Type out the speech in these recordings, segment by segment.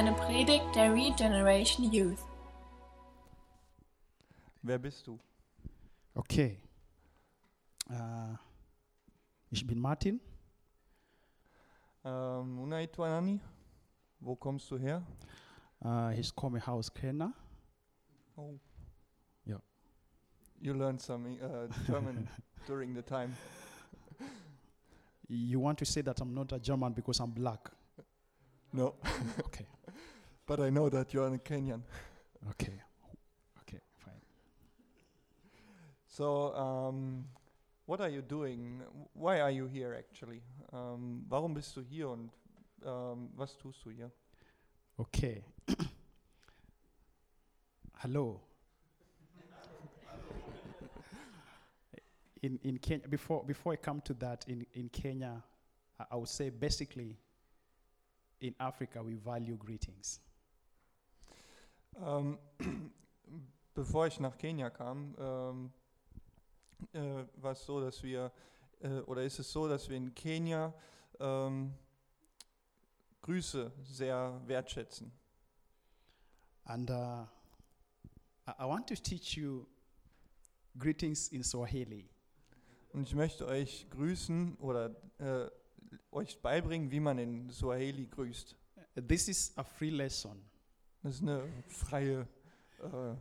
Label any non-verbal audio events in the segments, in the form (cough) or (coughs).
eine Predigt der Regeneration Youth. Wer bist du? Okay. Äh, ich bin Martin. Ähm, unaitwa nani? Wo kommst du her? Äh, ich komme aus Kenia. Oh. Ja. You learned some uh, German (laughs) during the time. You want to say that I'm not a German because I'm black? No, (laughs) Okay. But I know that you're a Kenyan. Okay. Okay. Fine. So, um, what are you doing? Why are you here actually? Um, warum bist du hier und um, was tust du hier? Okay. Hello. in in Kenya, before before I come to that, in in Kenya, I, I would say basically, in Africa we value greetings. Ähm, (clears throat) bevor ich nach Kenia kam, ähm, äh, war es so, dass wir, äh, oder ist es so, dass wir in Kenia ähm, Grüße sehr wertschätzen. And uh, I, want to teach you greetings in Swahili. Und ich möchte euch grüßen oder äh, euch beibringen, wie man in Swahili grüßt. This is a free lesson. Das ist eine freie, äh,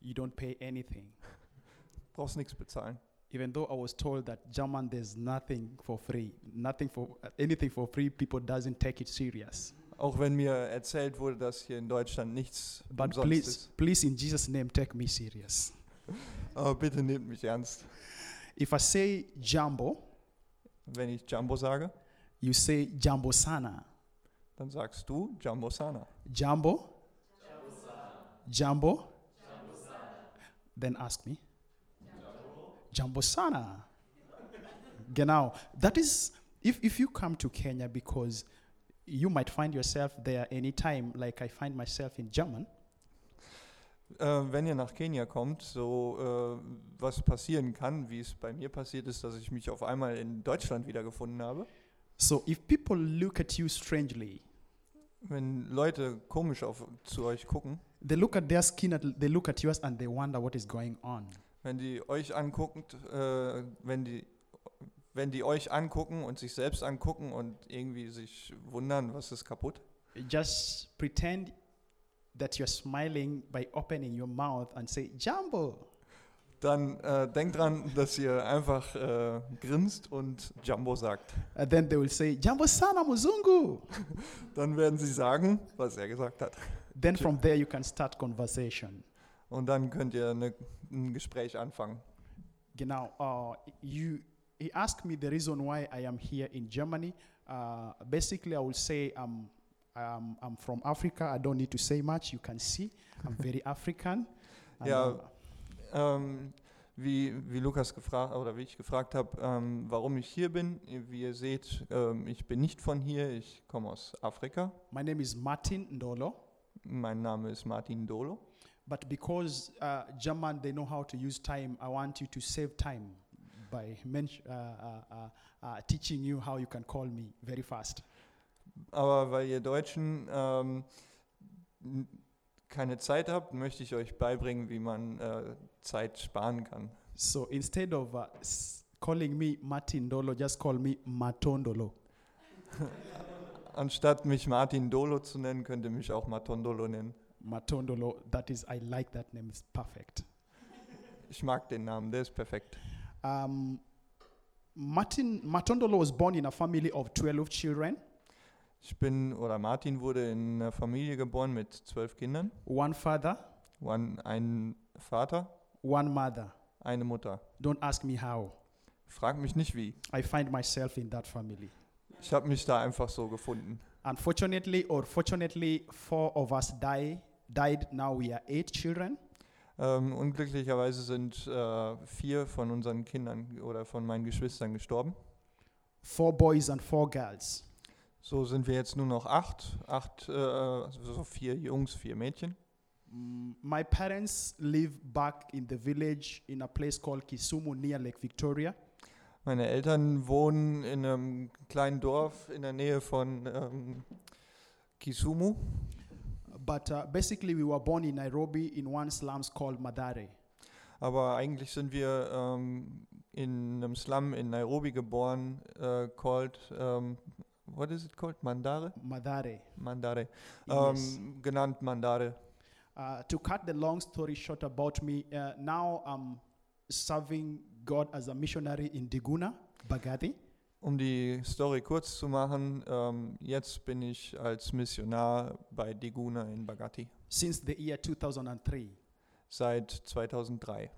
You don't pay anything. brauchst nichts bezahlen. Even though I was told that German there's nothing for free, nothing for anything for free, people doesn't take it serious. Auch wenn mir erzählt wurde, dass hier in Deutschland nichts But umsonst please, ist. please, in Jesus' name, take me serious. Aber bitte nehmt mich ernst. If I say Jambo, Wenn ich Jumbo sage, you say Jambo Sana. dann sagst du Jumbo Sana. Jambo? Jambo? Then ask me. Jambo Sana. Genau. That is, if, if you come to Kenya because you might find yourself there anytime, like I find myself in German, Äh, wenn ihr nach Kenia kommt, so äh, was passieren kann, wie es bei mir passiert ist, dass ich mich auf einmal in Deutschland wiedergefunden habe. So if people look at you strangely, Wenn Leute komisch auf, zu euch gucken, they look at their skin, at, they look at yours, and they wonder what is going on. wenn die euch angucken, äh, wenn die wenn die euch angucken und sich selbst angucken und irgendwie sich wundern, was ist kaputt, Just pretend that you're smiling by opening your mouth and say Jambo. dann äh, denkt dran, dass ihr einfach äh, grinst und Jumbo sagt. And then they will say Jambo Sana Muzungu. (laughs) Dann werden sie sagen, was er gesagt hat. Then from there you can start conversation. Und dann könnt ihr eine, ein Gespräch anfangen. Genau. Uh, you he asked me the reason why I am here in Germany. Uh, basically, I will say I'm, I'm, I'm from Africa. I don't need to say much. You can see I'm very (laughs) African. Ja. uh, Ähm, wie, wie Lukas gefragt oder wie ich gefragt habe, ähm, warum ich hier bin. Wie ihr seht, ähm, ich bin nicht von hier, ich komme aus Afrika. my name is Martin Ndolo. Mein Name ist Martin Dolo. But because uh, German, they know how to use time, I want you to save time by men- uh, uh, uh, uh, teaching you how you can call me very fast. Aber weil ihr Deutschen ähm, keine Zeit habt, möchte ich euch beibringen, wie man äh, Zeit sparen kann. So instead of uh, calling me Martin Dolo, just call me Matondolo. (laughs) Anstatt mich Martin Dolo zu nennen, könnt ihr mich auch Matondolo nennen. Matondolo, that is, I like that name, it's perfect. Ich mag den Namen, der ist perfekt. Um, Martin Matondolo was born in a family of 12 children. Ich bin, oder Martin wurde in einer Familie geboren mit zwölf Kindern. One father, One, ein Vater, one mother. eine Mutter. Don't ask me how. Frag mich nicht wie. I find myself in that family. Ich habe mich da einfach so gefunden. Unfortunately or fortunately, four of us die, died. Now we are eight children. Ähm, unglücklicherweise sind äh, vier von unseren Kindern oder von meinen Geschwistern gestorben. Four boys and four girls. So sind wir jetzt nur noch acht. Acht, äh, also so vier Jungs, vier Mädchen. Mm, My parents live back in the village in a place called Kisumu near Lake Victoria. Meine Eltern wohnen in einem kleinen Dorf in der Nähe von ähm, Kisumu. But uh, basically, we were born in Nairobi in one slums called Madare. Aber eigentlich sind wir ähm, in einem Slum in Nairobi geboren, äh, called, ähm, what is it called? Mandare? Madare. Mandare. Yes. Ähm, genannt Mandare. Uh, to cut the long story short about me, uh, now I'm serving God as a missionary in Diguna, Bagadi. Um die Story kurz zu machen, ähm, jetzt bin ich als Missionar bei Diguna in Bagatti since the year 2003. seit 2003.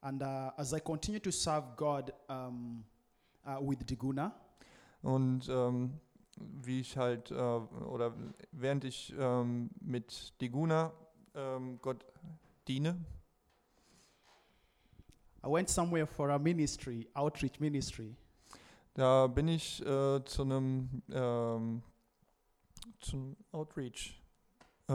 And uh, as I continue to serve God um, uh, with Diguna, Und ähm, wie ich halt, äh, oder während ich ähm, mit Diguna ähm, Gott diene, I went somewhere for a ministry, outreach ministry. da bin ich äh, zu einem ähm, zum Outreach, äh,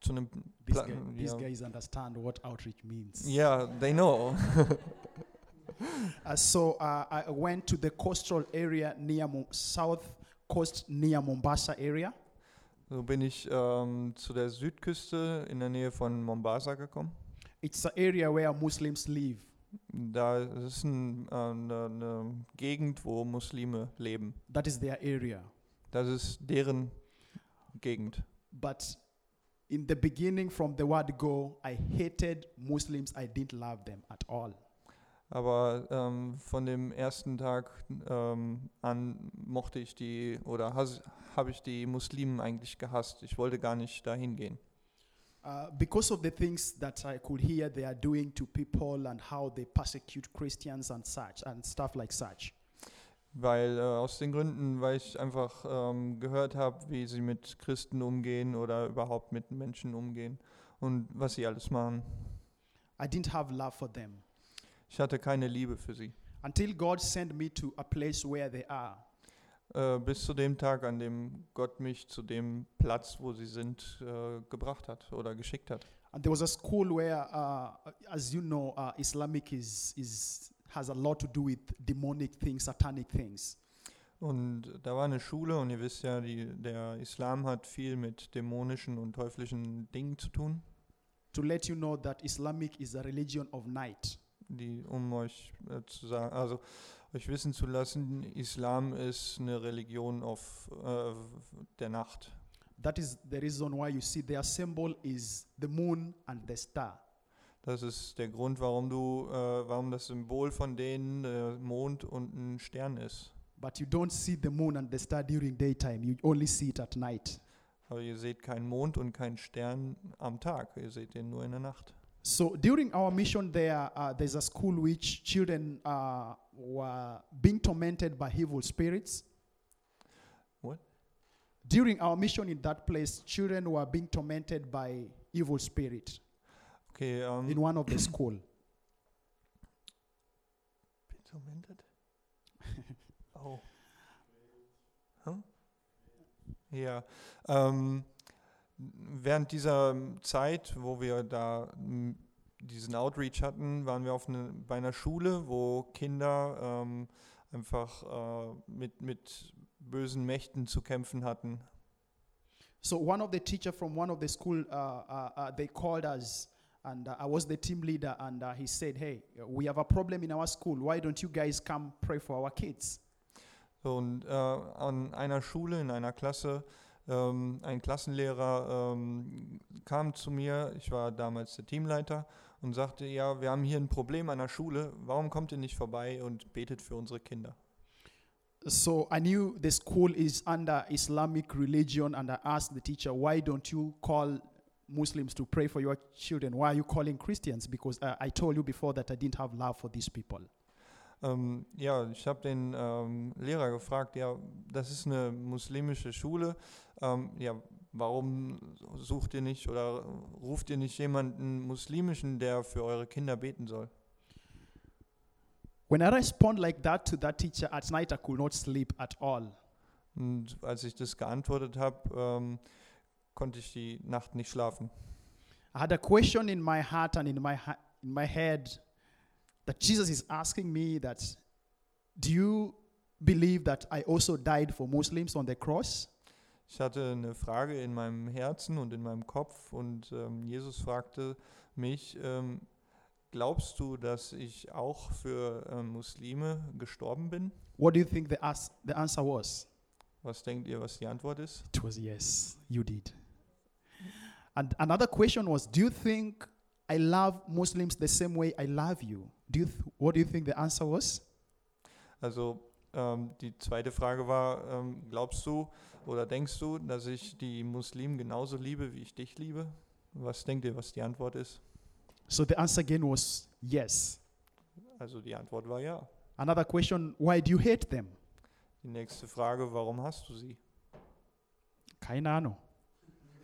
zu einem These, Pla- guy- these yeah. guys understand what outreach means. Yeah, they know. (laughs) Uh, so uh, I went to the coastal area near Mo- south coast near Mombasa area. So bin ich ähm, zu der Südküste in der Nähe von Mombasa gekommen. It's an area where Muslims live. Da ist ein, äh, eine, eine Gegend, wo Muslime leben. That is their area. Das ist deren Gegend. But in the beginning, from the word go, I hated Muslims. I didn't love them at all. Aber ähm, von dem ersten Tag ähm, an mochte ich die oder habe ich die Muslimen eigentlich gehasst. Ich wollte gar nicht dahin gehen. Uh, because of the things that I could hear they are doing to people and how they persecute Christians and such and stuff like such. Weil äh, aus den Gründen, weil ich einfach ähm, gehört habe, wie sie mit Christen umgehen oder überhaupt mit Menschen umgehen und was sie alles machen. I didn't have love for them Ich hatte keine Liebe für sie. until God sent me to a place where they are. Äh, bis zu dem Tag, an dem Gott mich zu dem Platz, wo sie sind, äh, gebracht hat oder geschickt hat. And there was a school where, uh, as you know, uh, Islamic is, is, has a lot to do with demonic things, satanic things. Und da war eine Schule und ihr wisst ja, die, der Islam hat viel mit dämonischen und teuflischen Dingen zu tun, To let you know that Islamic is a religion of night. die, um euch äh, zu sagen, also euch wissen zu lassen, Islam ist eine Religion auf äh, der Nacht. That is the reason why you see their symbol is the moon and the star. Das ist der Grund, warum du, äh, warum das Symbol von denen äh, Mond und ein Stern ist. But you don't see the moon and the star during daytime, you only see it at night. Aber ihr seht keinen Mond und keinen Stern am Tag, ihr seht den nur in der Nacht. So during our mission there, uh, there's a school which children uh, were being tormented by evil spirits. What? During our mission in that place, children were being tormented by evil spirit Okay, ähm, in one of the school. Tormented? (laughs) oh. Huh? Ja. Ähm, während dieser Zeit, wo wir da m, diesen Outreach hatten, waren wir auf eine, bei einer Schule, wo Kinder ähm, einfach äh, mit, mit bösen Mächten zu kämpfen hatten. So one of the teacher from one of the school, uh, uh, uh, they called us, and uh, I was the team leader, and uh, he said, "Hey, we have a problem in our school. Why don't you guys come pray for our kids?" So, und äh, an einer Schule, in einer Klasse, ähm, ein Klassenlehrer ähm, kam zu mir, ich war damals der Teamleiter, und sagte, ja, wir haben hier ein Problem an der Schule, warum kommt ihr nicht vorbei und betet für unsere Kinder? So I knew the school is under Islamic religion, and I asked the teacher, "Why don't you call Muslims to pray for your children? Why are you calling Christians?" Because uh, I told you before that I didn't have love for these people. Ähm, ja, ich habe den ähm, Lehrer gefragt, ja, das ist eine muslimische Schule, ähm, ja, warum sucht ihr nicht oder ruft ihr nicht jemanden muslimischen, der für eure Kinder beten soll? When I respond like that to that teacher at night, I could not sleep at all. Und als ich das geantwortet habe, ähm, konnte ich die Nacht nicht schlafen. I had a question in my heart and in my in my head that Jesus is asking me that do you believe that I also died for Muslims on the cross? Ich hatte eine Frage in meinem Herzen und in meinem Kopf und ähm, Jesus fragte mich, ähm, glaubst du, dass ich auch für ähm, Muslime gestorben bin? What do you think the, as- the answer was? Was denkt ihr, was die Antwort ist? It was yes, you did. And another question was, do you think I love Muslims the same way I love you? Do you th- what do you think the answer was? Also ähm, die zweite Frage war, ähm, glaubst du oder denkst du, dass ich die Muslimen genauso liebe, wie ich dich liebe? Was denkt ihr, was die Antwort ist? So the answer again was yes. Also die Antwort war ja. Another question, why do you hate them? Die nächste Frage, warum hast du sie? Keine Ahnung.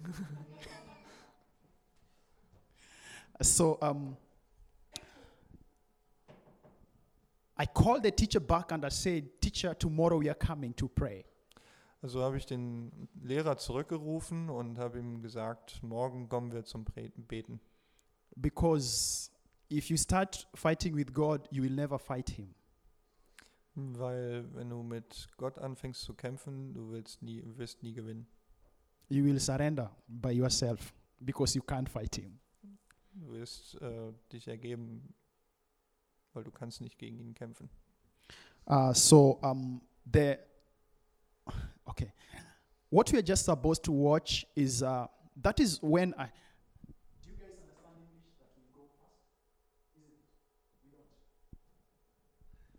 (laughs) so um, I called the teacher back and I said, Teacher, tomorrow we are coming to pray. Also habe ich den Lehrer zurückgerufen und habe ihm gesagt, morgen kommen wir zum Beten. Because if you start fighting with God, you will never fight Him. Weil wenn du mit Gott anfängst zu kämpfen, du willst nie, wirst nie gewinnen. You will surrender by yourself because you can't fight Him. Du wirst äh, dich ergeben, weil du kannst nicht gegen ihn kämpfen. Uh, so um, the okay, what we are just supposed to watch is uh, that is when I. Do you guys understand English that we go fast?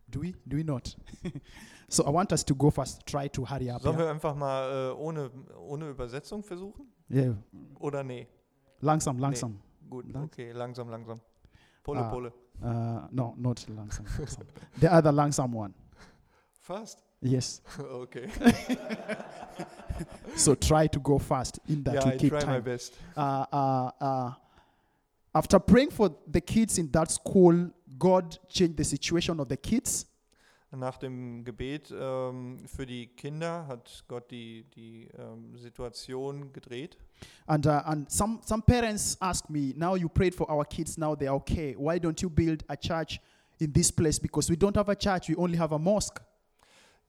Do we? Do we not? (laughs) so I want us to go fast. Try to hurry up. Sollen yeah? wir einfach mal äh, ohne, ohne Übersetzung versuchen? Yeah. Oder nee? Langsam, langsam. Gut, Lang- okay, langsam, langsam. Pole, Ah. Pole. Uh, no, not langsam. langsam. the other langsam one. Fast? Yes. (laughs) Okay. (laughs) So try to go fast in that we I keep try my best. uh, uh, uh, after praying for the kids in that school, God changed the situation of the kids. Nach dem Gebet ähm, für die Kinder hat Gott die, die ähm, Situation gedreht. And, uh, and some, some parents ask me, now you prayed for our kids, now they're okay. Why don't you build a church in this place? Because we don't have a church, we only have a mosque.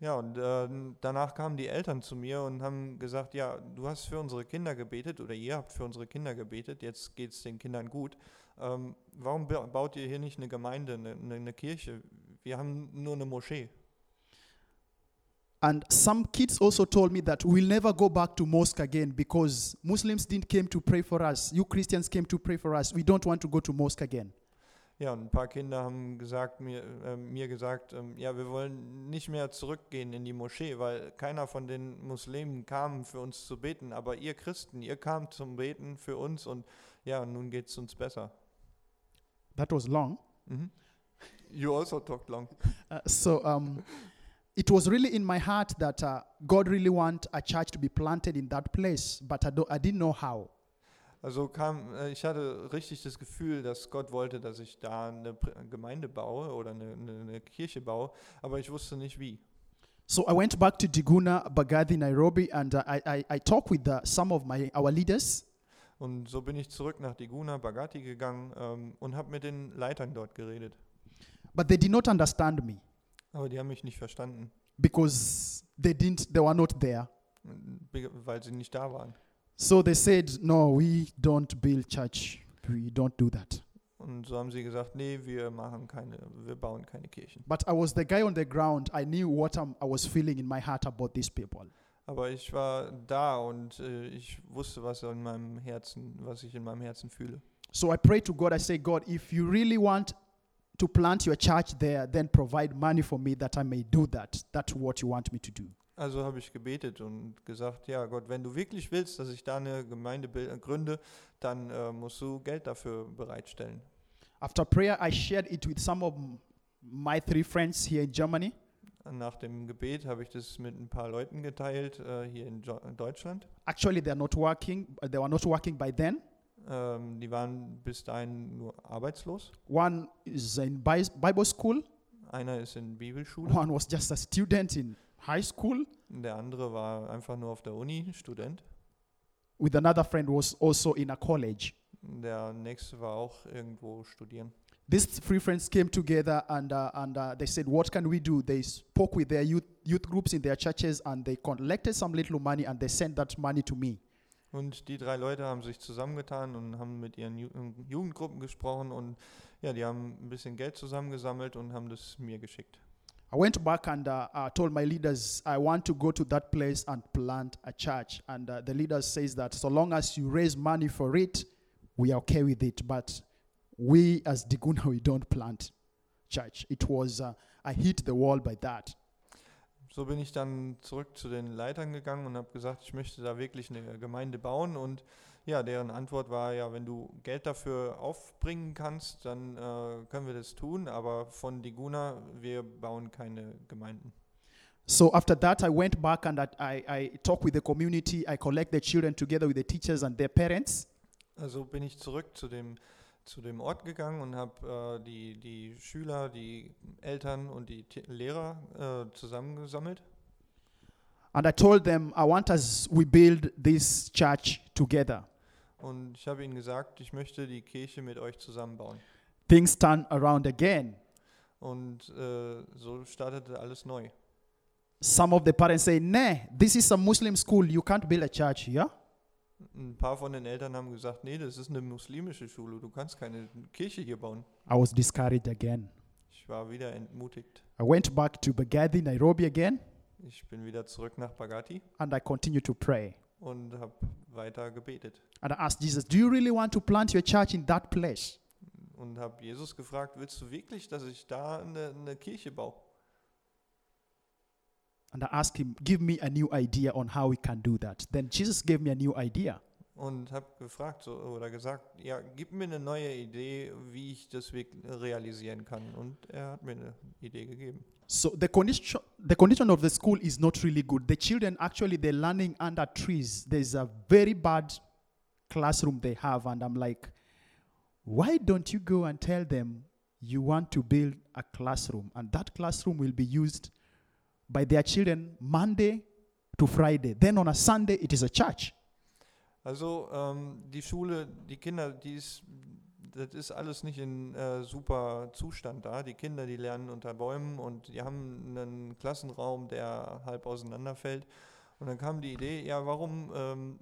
Ja, und äh, danach kamen die Eltern zu mir und haben gesagt, ja, du hast für unsere Kinder gebetet oder ihr habt für unsere Kinder gebetet, jetzt geht es den Kindern gut. Ähm, warum ba- baut ihr hier nicht eine Gemeinde, eine, eine, eine Kirche? Wir haben nur eine Moschee. And some kids also told me that we'll never go back to mosque again because Muslims didn't came to pray for us. You Christians came to pray for us. We don't want to go to mosque again. Ja, und ein paar Kinder haben gesagt, mir, äh, mir gesagt, ähm, ja, wir wollen nicht mehr zurückgehen in die Moschee, weil keiner von den Muslimen kam für uns zu beten, aber ihr Christen, ihr kamt zum Beten für uns und ja, nun geht es uns besser. That was long. Mhm. You also talked long. Uh, so um, it was really in my heart that uh, God really want a church to be planted in that place, but I, don't, I didn't know how. Also kam, äh, ich hatte richtig das Gefühl, dass Gott wollte, dass ich da eine Pr- Gemeinde baue oder eine, eine, Kirche baue, aber ich wusste nicht wie. So I went back to Diguna, Bagathi, Nairobi, and I, I, I talked with uh, some of my our leaders, Und so bin ich zurück nach Diguna, Bagati gegangen ähm, und habe mit den Leitern dort geredet. but they did not understand me Aber die haben mich nicht verstanden, because they didn't. They were not there. be- weil sie nicht da waren. So they said, "No, we don't build church. We don't do that." Und so haben sie gesagt, nee, wir machen keine, wir bauen keine Kirchen. But I was the guy on the ground. I knew what I'm, I was feeling in my heart about these people. Aber ich war da und äh, ich wusste, was in meinem Herzen, was ich in meinem Herzen fühle. So I prayed to God. I say, God, if you really want to plant your church there, then provide money for me that I may do that. That's what you want me to do. Also habe ich gebetet und gesagt, ja Gott, wenn du wirklich willst, dass ich da eine Gemeinde bil- gründe, dann äh, musst du Geld dafür bereitstellen. After prayer, I shared it with some of my three friends here in Germany. Nach dem Gebet habe ich das mit ein paar Leuten geteilt äh, hier in, jo Deutschland. Actually, they're not working. uh, They were not working by then. Ähm, die waren bis dahin nur arbeitslos. One is in Bi- Bible school. Einer ist in Bibelschule, One was just a student in high school. der andere war einfach nur auf der Uni, Student. With another friend was also in a college. Der nächste war auch irgendwo studieren. These three friends came together and, uh, and uh, they said, What can we do? They spoke with their youth youth groups in their churches and they collected some little money and they sent that money to me. Und die drei Leute haben sich zusammengetan und haben mit ihren Ju Jugendgruppen gesprochen und ja, die haben ein bisschen Geld zusammengesammelt und haben das mir geschickt. I went back and uh, uh, told my leaders I want to go to that place and plant a church. And uh, the leader says that so long as you raise money for it, we are okay with it. But we as Diguna, (laughs) we don't plant church. It was uh, I hit the wall by that. So bin ich dann zurück zu den Leitern gegangen und habe gesagt, ich möchte da wirklich eine Gemeinde bauen. Und ja, deren Antwort war ja, wenn du Geld dafür aufbringen kannst, dann äh, können wir das tun. Aber von Diguna, wir bauen keine Gemeinden. So after that, I went back and I, I talked with the community. I collect the children together with the teachers and their parents. Also bin ich zurück zu dem zu dem Ort gegangen und habe äh, die, die Schüler, die Eltern und die T Lehrer äh, zusammengesammelt. And I told them, I want us, we build this church together. Und ich habe ihnen gesagt, ich möchte die Kirche mit euch zusammenbauen. Things turn around again. Und äh, so startete alles neu. Some of the parents say, nah, this is a Muslim school. You can't build a church here. Ein paar von den Eltern haben gesagt, nee, das ist eine muslimische Schule, du kannst keine Kirche hier bauen. I was discouraged again. Ich war wieder entmutigt. I went back to Baghdadi, Nairobi again, Ich bin wieder zurück nach Bagati and I continued to pray. Und habe weiter gebetet And I asked Jesus, Do you really want to plant your church in that place? und habe Jesus gefragt, willst du wirklich, dass ich da eine, eine Kirche baue? And I asked him, Give me a new idea on how we can do that. Then Jesus gave me a new idea. Und habe gefragt so, oder gesagt, ja, gib mir eine neue Idee, wie ich das realisieren kann. Und er hat mir eine Idee gegeben. So the condition, the condition of the school is not really good. The children actually they're learning under trees. There's a very bad classroom they have, and I'm like, why don't you go and tell them you want to build a classroom, and that classroom will be used by their children Monday to Friday. Then on a Sunday it is a church. Also ähm, die Schule, die Kinder, die ist, das ist alles nicht in äh, super Zustand da. Die Kinder, die lernen unter Bäumen und die haben einen Klassenraum, der halb auseinanderfällt. Und dann kam die Idee, ja, warum ähm,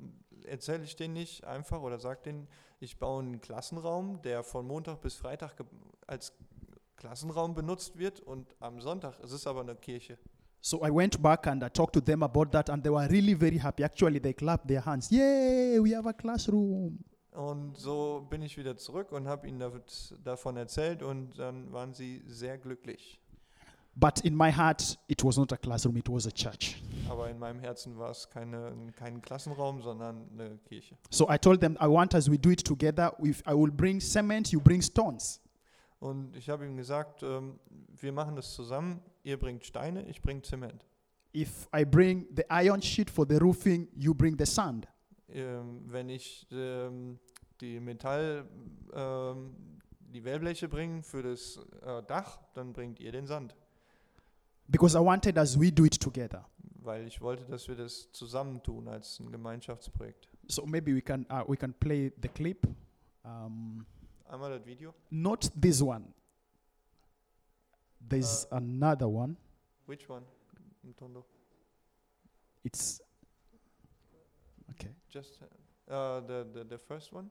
erzähle ich denen nicht einfach oder sag denen, ich baue einen Klassenraum, der von Montag bis Freitag als Klassenraum benutzt wird und am Sonntag es ist aber eine Kirche. So I went back and I talked to them about that, and they were really very happy. Actually, they clapped their hands. Yay, we have a classroom. Und so bin ich wieder zurück und habe ihnen dav- davon erzählt und dann waren sie sehr glücklich. But in my heart, it was not a classroom, it was a church. Aber in meinem Herzen war es keine, kein Klassenraum, sondern eine Kirche. So I told them, I want us, we do it together. If I will bring cement, you bring stones. Und ich habe ihm gesagt, ähm, wir machen das zusammen. Ihr bringt Steine, ich bringe Zement. If I bring the iron sheet for the roofing, you bring the sand. Ähm, wenn ich ähm, die Metall, ähm, die Wellbleche bringe für das äh, Dach, dann bringt ihr den Sand. Because I wanted us, we do it together. Weil ich wollte, dass wir das zusammentun als ein Gemeinschaftsprojekt. So maybe we can, uh, we can play the clip. Um, Einmal das Video. not this one. There's another one. Which one? Mtondo? It's okay. Just uh, the, the the first one.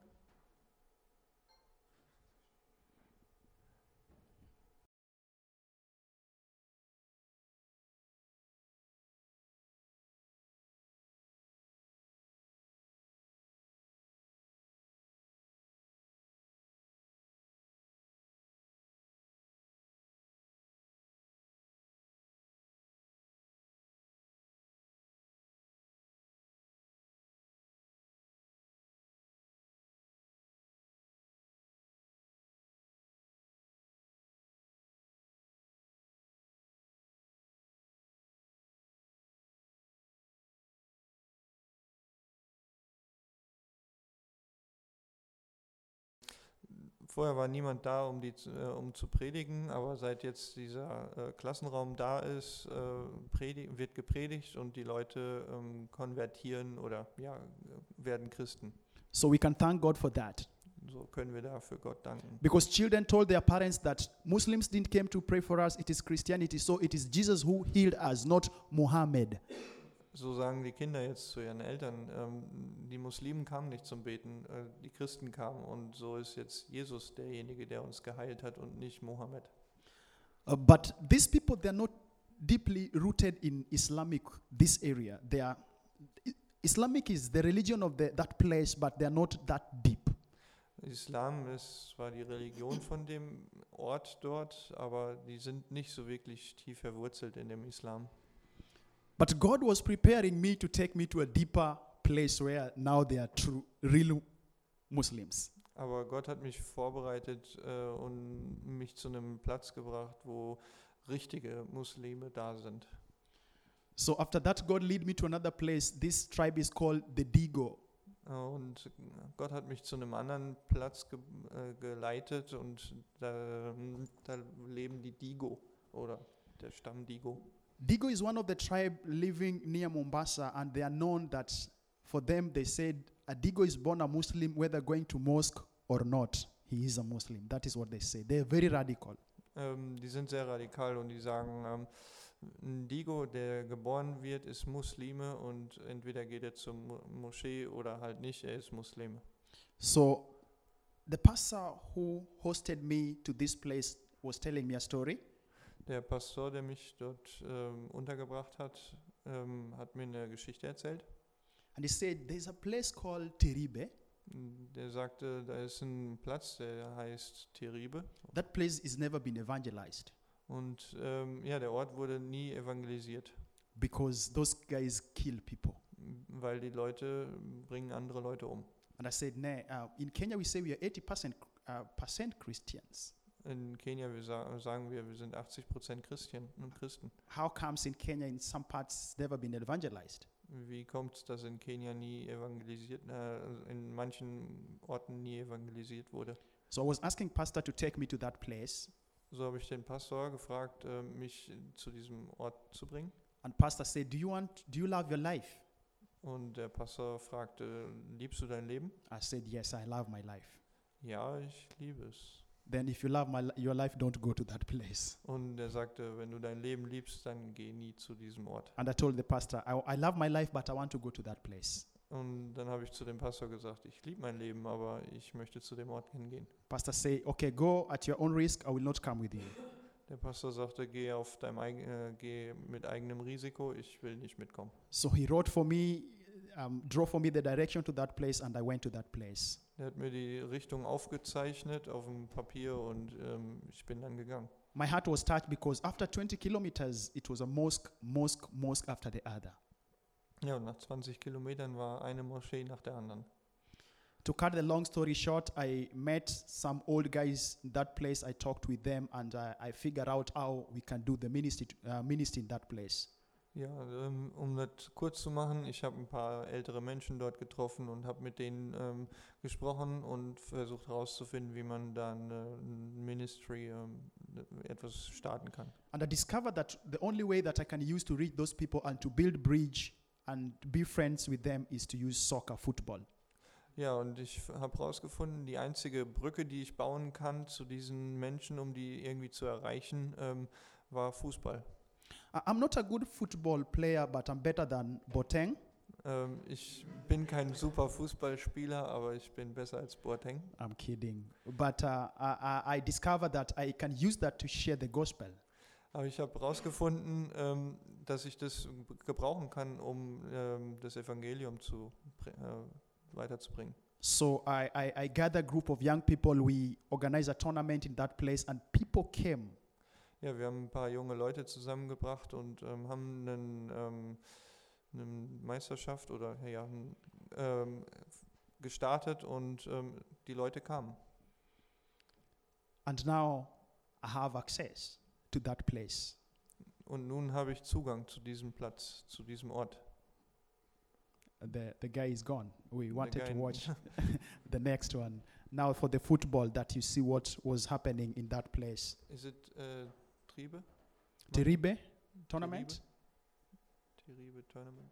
Vorher war niemand da, um, die, zu- äh, um zu predigen, aber seit jetzt dieser äh, Klassenraum da ist, äh, wird gepredigt und die Leute ähm, konvertieren oder ja, werden Christen. So we can thank God for that. so können wir dafür Gott danken. Because children told their parents that Muslims didn't come to pray for us, it is Christianity. So it is Jesus who healed us, not Muhammad. So sagen die Kinder jetzt zu ihren Eltern. Ähm, die Muslimen kamen nicht zum Beten, äh, die Christen kamen. Und so ist jetzt Jesus derjenige, der uns geheilt hat und nicht Mohammed. Uh, but these people, they're not deeply rooted in Islamic, this area. They are, Islamic is the religion of the, that place, but they're not that deep. Islam ist zwar die Religion von dem Ort dort, aber die sind nicht so wirklich tief verwurzelt in dem Islam. But God was preparing me to take me to a deeper place where now they are true, real Muslims. Aber Gott hat mich vorbereitet äh, und mich zu einem Platz gebracht, wo richtige Muslime da sind. So after that, God lead me to another place. This tribe is called the Digo. Äh, Und Gott hat mich zu einem anderen Platz ge äh, geleitet und da, da leben die Digo oder der Stamm Digo. Digo is one of the tribe living near Mombasa, and they are known that for them, they said a Digo is born a Muslim, whether going to mosque or not. He is a Muslim. That is what they say. They are very radical. Ähm, die sind sehr radikal und die sagen, ähm, ein Digo, der geboren wird, ist Muslime und entweder geht er zur Mo Moschee oder halt nicht, er ist Muslim. So, the pastor who hosted me to this place was telling me a story. Der Pastor, der mich dort ähm, untergebracht hat, ähm, hat mir eine Geschichte erzählt. And he said, There's a place called Teribe. Der sagte, da ist ein Platz, der heißt Teribe. That place is never been evangelized Und ähm, ja, der Ort wurde nie evangelisiert, because those guys kill people. weil die Leute bringen andere Leute um. And I said, nah, uh, in Kenya we say we are 80% uh, percent Christians. In Kenia wir sa sagen wir, wir sind 80% Christen und Christen. How comes in Kenya in some parts never been evangelized? Wie kommt es, dass in Kenia nie evangelisiert, äh, in manchen Orten nie evangelisiert wurde? So I was asking pastor to take me to that place, So habe ich den Pastor gefragt, äh, mich zu diesem Ort zu bringen. and pastor said, "Do you want? Do you love your life?" Und der Pastor fragte, liebst du dein Leben? I said, "Yes, I love my life." Ja, ich liebe es. Then if you love my, your life, don't go to that place. Und er sagte, wenn du dein Leben liebst, dann geh nie zu diesem Ort. And I told the pastor, I, I love my life, but I want to go to that place. Und dann habe ich zu dem Pastor gesagt, ich liebe mein Leben, aber ich möchte zu dem Ort hingehen. Pastor say, okay, go at your own risk. I will not come with you. Der Pastor sagte, geh, auf deinem eigen, äh, geh mit eigenem Risiko, ich will nicht mitkommen. So he wrote for me, um, draw for me the direction to that place, and I went to that place. Er hat mir die Richtung aufgezeichnet auf dem Papier und ähm, ich bin dann gegangen. My heart was touched because after 20 kilometers, it was a mosque, mosque, mosque after the other. Ja, und nach 20 Kilometern war eine Moschee nach der anderen. To cut the long story short, I met some old guys in that place. I talked with them, and uh, I figured out how we can do the ministry, uh, ministry in that place. Ja, ähm, um das kurz zu machen, ich habe ein paar ältere Menschen dort getroffen und habe mit denen ähm, gesprochen und versucht herauszufinden, wie man da ein Ministry ähm, etwas starten kann. And I discovered that the only way that I can use to reach those people and to build bridge and be friends with them is to use soccer, football. Ja, und ich habe herausgefunden, die einzige Brücke, die ich bauen kann zu diesen Menschen, um die irgendwie zu erreichen, ähm, war Fußball. I'm not a good football player, but I'm better than Boteng. Ähm, ich bin kein super Fußballspieler, aber ich bin besser als Boateng. I'm kidding. But uh, I, I discovered that I can use that to share the gospel. Aber ich habe herausgefunden, ähm, dass ich das gebrauchen kann, um ähm, das Evangelium zu, äh, weiterzubringen. So I, I, I gather a group of young people. We organize a tournament in that place, and people came. Ja, wir haben ein paar junge Leute zusammengebracht und ähm, haben einen, ähm, eine Meisterschaft oder ja, ähm, gestartet und ähm, die Leute kamen. And now I have access to that place. Und nun habe ich Zugang zu diesem Platz, zu diesem Ort. The, the guy is gone. We wanted to watch (laughs) (laughs) the next one. Now, for the football, that you see what was happening in that place. Ist es äh, Triebe? Teribe tournament. Teribe tournament.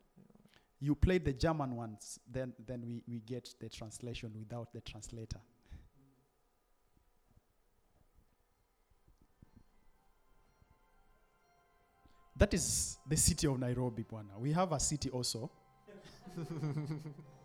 You played the German ones, then then we, we get the translation without the translator. That is the city of Nairobi, Bwana. We have a city also. (laughs)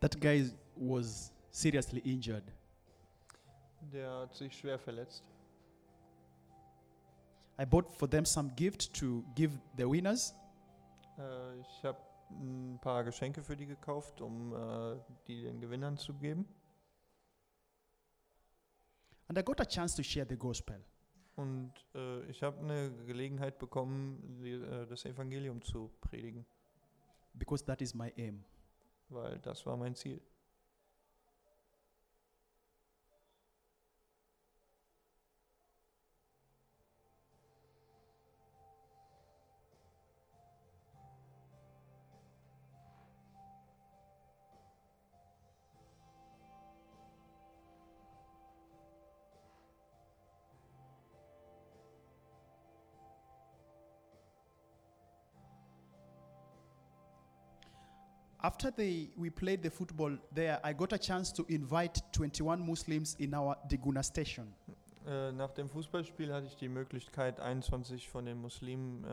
That guy was seriously injured. Der hat sich schwer verletzt. I bought for them some gift to give the winners. Äh, ich habe ein paar Geschenke für die gekauft, um äh, die den Gewinnern zu geben. And I got a chance to share the gospel. Und äh, ich habe eine Gelegenheit bekommen, die, äh, das Evangelium zu predigen, because that is my aim. Weil das war mein Ziel. After the, we played the football there, I got a chance to invite 21 Muslims in our Diguna station. Äh, nach dem Fußballspiel hatte ich die Möglichkeit, 21 von den Muslimen äh,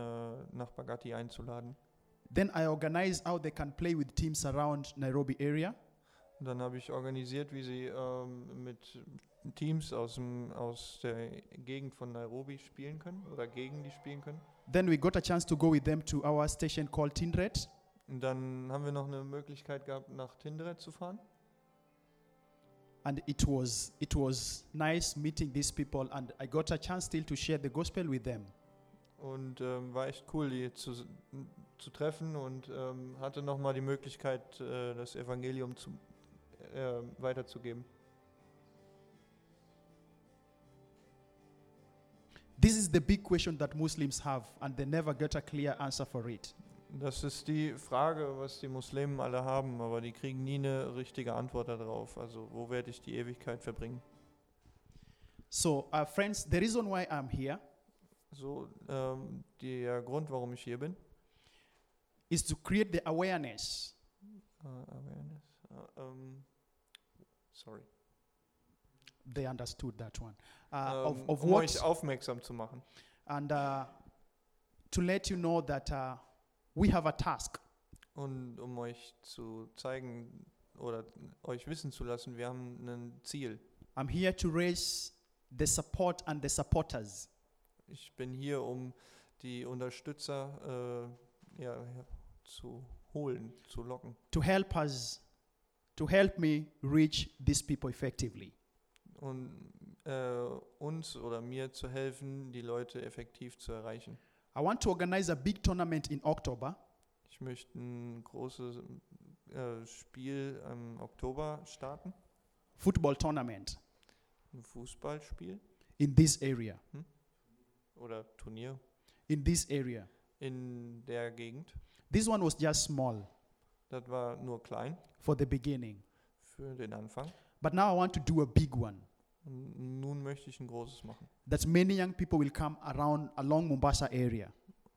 nach Bagatti einzuladen. Then I organized how they can play with teams around Nairobi area. Und dann habe ich organisiert, wie sie ähm, mit Teams aus, dem, aus der Gegend von Nairobi spielen können oder gegen die spielen können. Then we got a chance to go with them to our station called Tindret. Und dann haben wir noch eine Möglichkeit gehabt, nach Tinderet zu fahren. And it was, it was nice meeting these people, and I got a chance still to share the gospel with them. Und ähm, war echt cool, die zu, zu treffen und ähm, hatte nochmal die Möglichkeit, äh, das Evangelium zu, äh, weiterzugeben. This is the big question that Muslims have, and they never get a clear answer for it. Das ist die Frage, was die Muslimen alle haben, aber die kriegen nie eine richtige Antwort darauf. Also wo werde ich die Ewigkeit verbringen? So, uh, friends, the reason why I'm here So, ähm, der Grund, warum ich hier bin. is to create the awareness Äh, Awareness. Äh, ähm, sorry. they understood that one uh, of, Ähm, of um euch what aufmerksam zu machen. and uh, to let you know that uh, we have a task Und um euch zu zeigen oder euch wissen zu lassen, wir haben ein Ziel. i'm here to raise the support and the supporters Ich bin hier, um die Unterstützer äh, ja, ja, zu holen, zu locken. to help us to help me reach these people effectively Und äh, uns oder mir zu helfen, die Leute effektiv zu erreichen. I want to organize a big tournament in october Ich möchte ein großes äh, Spiel im Oktober starten, football tournament ein Fußballspiel. in this area. oder Turnier In this area. in der Gegend. This one was just small Das war nur klein for the beginning. für den Anfang. But now I want to do a big one. Und nun möchte ich ein großes machen, That many young people will come around along Mombasa area.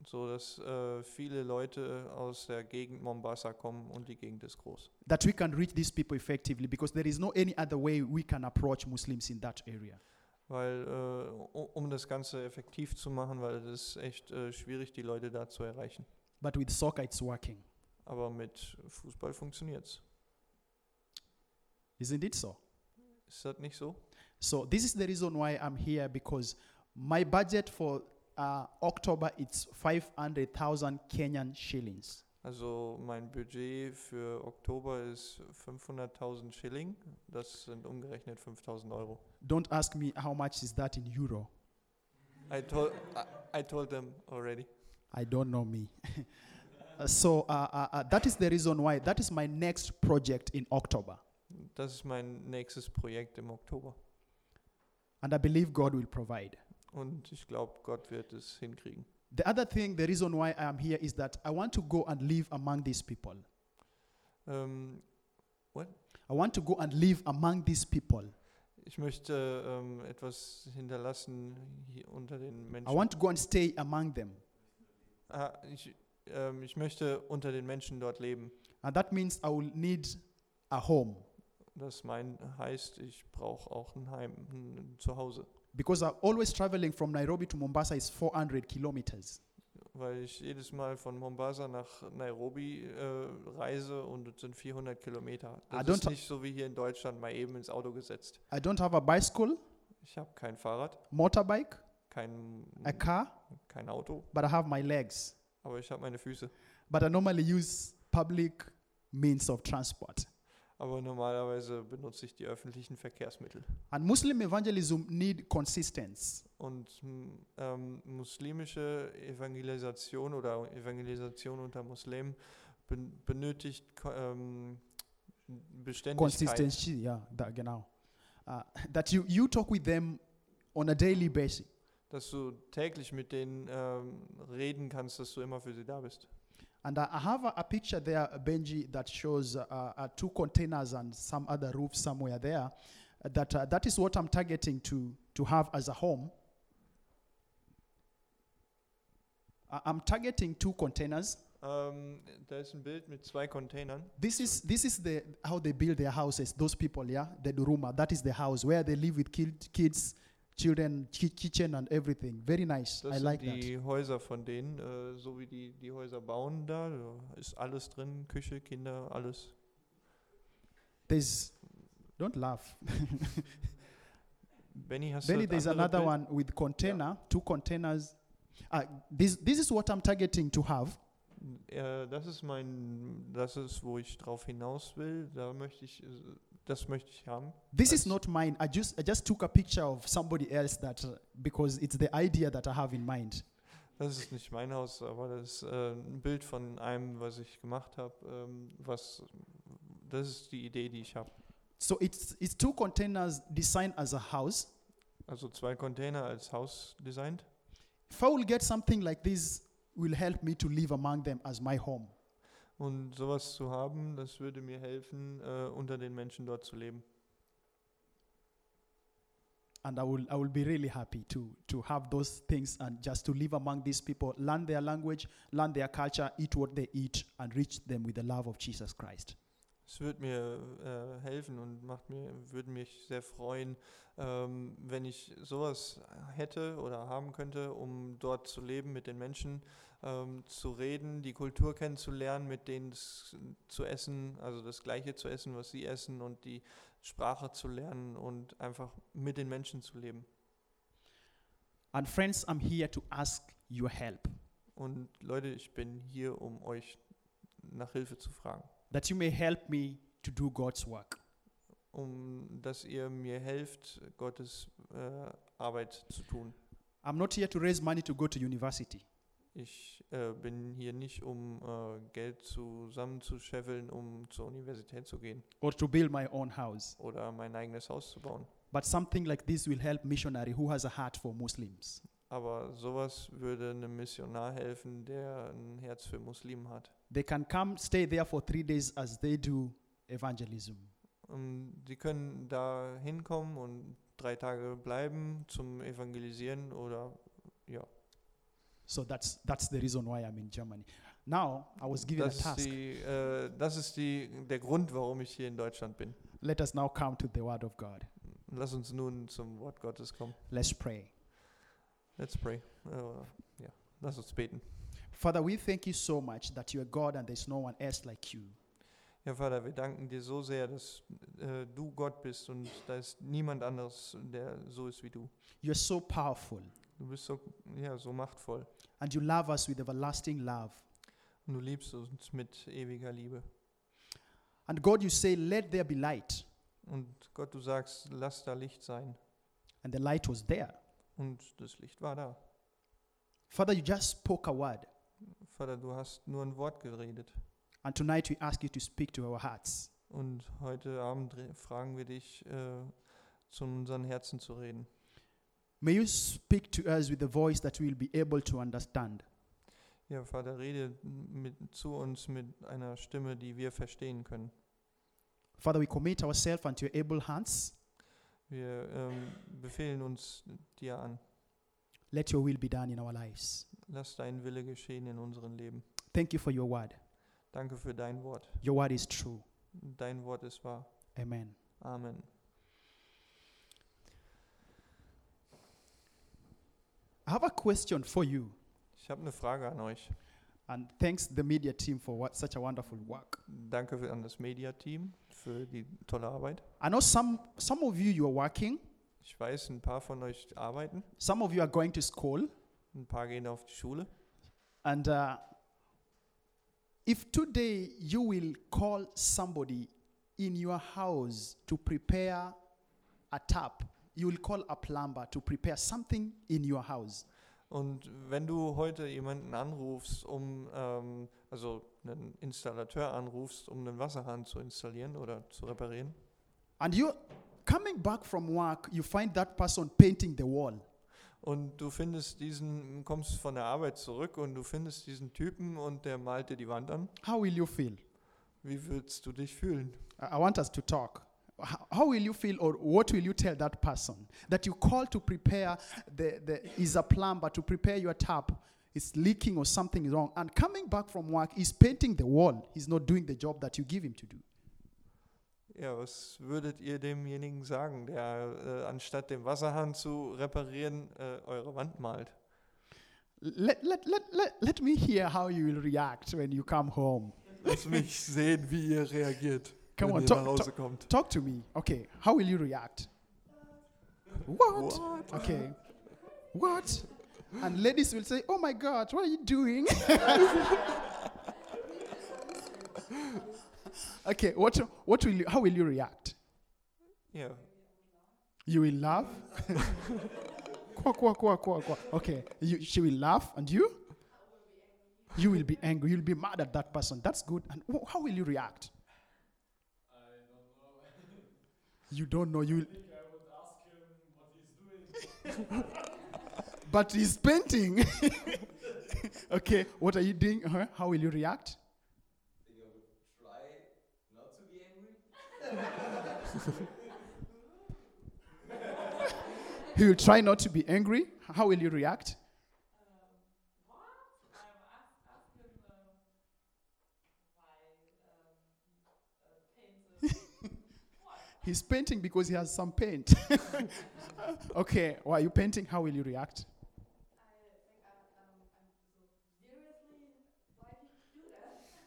so dass äh, viele Leute aus der Gegend Mombasa kommen und die Gegend ist groß. That we can reach these people effectively because there is no any other way we can approach Muslims in that area. Weil, äh, um das Ganze effektiv zu machen, weil es ist echt äh, schwierig, die Leute da zu erreichen. But with soccer, it's working. Aber mit Fußball funktioniert es. Isn't it so? Ist das nicht so? So this is the reason why I'm here because my budget for uh, October it's 500,000 Kenyan shillings. Also mein Budget für Oktober ist 500.000 Schilling. Das sind umgerechnet 5.000 Euro. Don't ask me how much is that in euro. I told, I, I told them already. I don't know me. (laughs) So uh, uh, uh, that is the reason why that is my next project in October, Das ist mein nächstes Projekt im Oktober. And I believe God will provide. Und ich glaube, Gott wird es hinkriegen. The other thing, the reason why I am here is that I want to go and live among these people. Ähm, I want to go and live among these people. ich möchte ähm, etwas hinterlassen hier unter den I Menschen. want to go and stay among them. Ah, ich, ähm, ich möchte unter den Menschen dort leben. And that means I will need a home Das mein, heißt, ich brauche auch ein Heim, ein Zuhause. because I'm always traveling from Nairobi to Mombasa is 400 kilometers. Weil ich jedes Mal von Mombasa nach Nairobi äh, reise und es sind 400 Kilometer. I Das don't ist nicht so wie hier in Deutschland mal eben ins Auto gesetzt. I don't have a bicycle, Ich habe kein Fahrrad, motorbike, kein, a car, kein Auto, but I have my legs. aber ich habe meine Füße. But I normally use public means of transport. Aber normalerweise benutze ich die öffentlichen Verkehrsmittel. And Muslim evangelism need consistency. Und hm, ähm, muslimische Evangelisation oder Evangelisation unter Muslimen ben benötigt ähm, Beständigkeit. Consistency, yeah, that, genau. Uh, that you, you talk with them on a daily basis. Dass du täglich mit denen ähm, reden kannst, dass du immer für sie da bist. And I I have a, a picture there, Benji, that shows uh, uh, two containers and some other roof somewhere there. Uh, that, uh, that is what I'm targeting to, to have as a home. I'm targeting two containers. Ähm, da ist ein Bild mit zwei Containern. This is, this is the, how they build their houses, those people, yeah? The Duruma, that is the house where they live with kid, kids, children, ki- kitchen, and everything. Very nice. Das I sind like that. die Häuser von denen, äh, so wie die die Häuser bauen da. Ist alles drin, Küche, Kinder, alles. There's, don't laugh. (laughs) Benny, hast Benny, there's another Bild? one with container, two containers. Uh, this, this is what I'm targeting to have. Äh, das ist mein, das ist, wo ich drauf hinaus will. Da möchte ich, äh, das möchte ich haben. This is not mine. I just, I just took a picture of somebody else that, uh, because it's the idea that I have in mind. Das ist nicht mein Haus, aber das ist äh, ein Bild von einem, was ich gemacht habe. Ähm, was, das ist die Idee, die ich habe. So it's, it's two containers designed as a house. Also zwei Container als Haus designt. If I will get something like this, will help me to live among them as my home. Und sowas zu haben, das würde mir helfen, äh, unter den Menschen dort zu leben. And I will, I will be really happy to, to have those things and just to live among these people, learn their language, learn their culture, eat what they eat, and reach them with the love of Jesus Christ. Es würde mir äh, helfen und macht mir, würde mich sehr freuen, ähm, wenn ich sowas hätte oder haben könnte, um dort zu leben, mit den Menschen ähm, zu reden, die Kultur kennenzulernen, mit denen zu essen, also das Gleiche zu essen, was sie essen und die Sprache zu lernen und einfach mit den Menschen zu leben. And friends, I'm here to ask your help Und Leute, ich bin hier, um euch nach Hilfe zu fragen, that you may help me to do God's work. um dass ihr mir helft, Gottes äh, Arbeit zu tun. I'm not here to raise money to go to university. Ich äh, bin hier nicht, um äh, Geld zusammenzuscheffeln, um zur Universität zu gehen or to build my own house. oder mein eigenes Haus zu bauen. But something like this will help missionary who has a heart for Muslims. Aber sowas würde einem Missionar helfen, der ein Herz für Muslimen hat. They can come, stay there for three days as they do evangelism. Ähm, Sie können da hinkommen und drei Tage bleiben zum Evangelisieren oder ja. So that's that's the reason why I'm in Germany. Now I was given Das a ist, task. die, äh, das ist die, der Grund, warum ich hier in Deutschland bin. Let us now come to the word of God. Lass uns nun zum Wort Gottes kommen. Let's pray. Let's pray. Äh, ja, lass uns beten. Father, we thank you so much that you are God and there's no one else like you. Ja, Vater, wir danken dir so sehr, dass äh, du Gott bist und da ist niemand anderes, der so ist wie du. You're so powerful Du bist so, ja, so machtvoll and you love us with everlasting love. und du liebst uns mit ewiger Liebe. And God, you say, let there be light. Und Gott, du sagst, lass da Licht sein. And the light was there. Und das Licht war da. Father, you just spoke a word. Vater, du hast nur ein Wort geredet. And tonight we ask you to speak to our hearts. Und heute Abend fragen wir dich, äh, zu unseren Herzen zu reden. May you speak to us with a voice that we'll be able to understand. Ja, Vater, rede mit, zu uns mit einer Stimme, die wir verstehen können. Father, we commit ourselves unto your able hands. Wir ähm, befehlen uns dir an. Let your will be done in our lives. Lass dein Wille geschehen in unserem Leben. Thank you for your word. Danke für dein Wort. Your word is true. Dein Wort ist wahr. Amen. Amen. I have a question for you. Ich habe eine Frage an euch. And thanks the media team for what, such a wonderful work. Danke für, an das Media-Team für die tolle Arbeit. I know some, some of you, you are working. Ich weiß, ein paar von euch arbeiten, Some of you are going to school. ein paar gehen auf die Schule. And uh, if today you will call somebody in your house to prepare a tap, you will call a plumber to prepare something in your house. Und wenn du heute jemanden anrufst, um, ähm, also einen Installateur anrufst, um einen Wasserhahn zu installieren oder zu reparieren, And you coming back from work, you find that person painting the wall. und du findest diesen, kommst von der Arbeit zurück und du findest diesen Typen und der malt dir die Wand an, How will you feel? wie würdest du dich fühlen? I want us to talk. How will you feel, or what will you tell that person that you call to prepare? The, the is a plumber to prepare your tap. It's leaking or something is wrong, and coming back from work, he's painting the wall. He's not doing the job that you give him to do. Ja, was würdet ihr demjenigen sagen, der äh, anstatt den Wasserhahn zu reparieren, äh, eure Wand malt? Let, let, let, let, let me hear how you will react when you come home. Lass mich sehen, wie ihr reagiert, Come wenn on, ihr talk- nach Hause kommt. Talk to me. Okay, how will you react? What? What? Okay. What? And ladies will say, Oh my God, what are you doing? (laughs) (laughs) okay, what, what will you, how will you react? Ja, You will laugh? (laughs) Okay, you, she will laugh, and you? You will be angry. You'll be mad at that person. That's good. And wh- how will you react? (laughs) You don't know. You. will- (laughs) but he's painting. okay, what are you doing? Uh-huh. How will you react? think I would try not to be angry. (laughs) He will try not to be angry. How will you react? (laughs) He's painting because he has some paint. (laughs) okay, why are you painting? How will you react?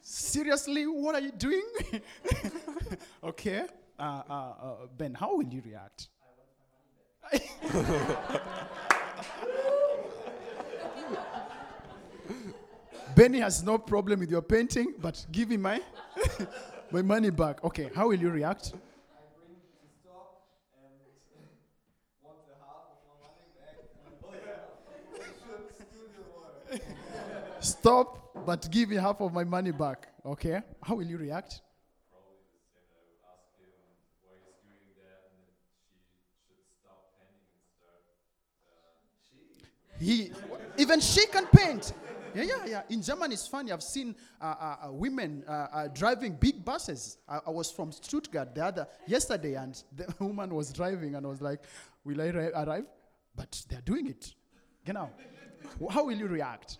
Seriously, what are you doing? (laughs) okay, uh, uh, uh, Ben, how will you react? (laughs) Benny has no problem with your painting, but give him my (laughs) my money back. Okay, how will you react? Stop, but give me half of my money back. Okay? How will you react? He, even she can paint. Yeah, yeah, yeah. In Germany, it's funny. I've seen uh, uh, uh women uh, uh, driving big buses. I, I, was from Stuttgart the other yesterday, and the (laughs) woman was driving, and I was like, "Will I ri- arrive?" But they're doing it. You know, how will you react?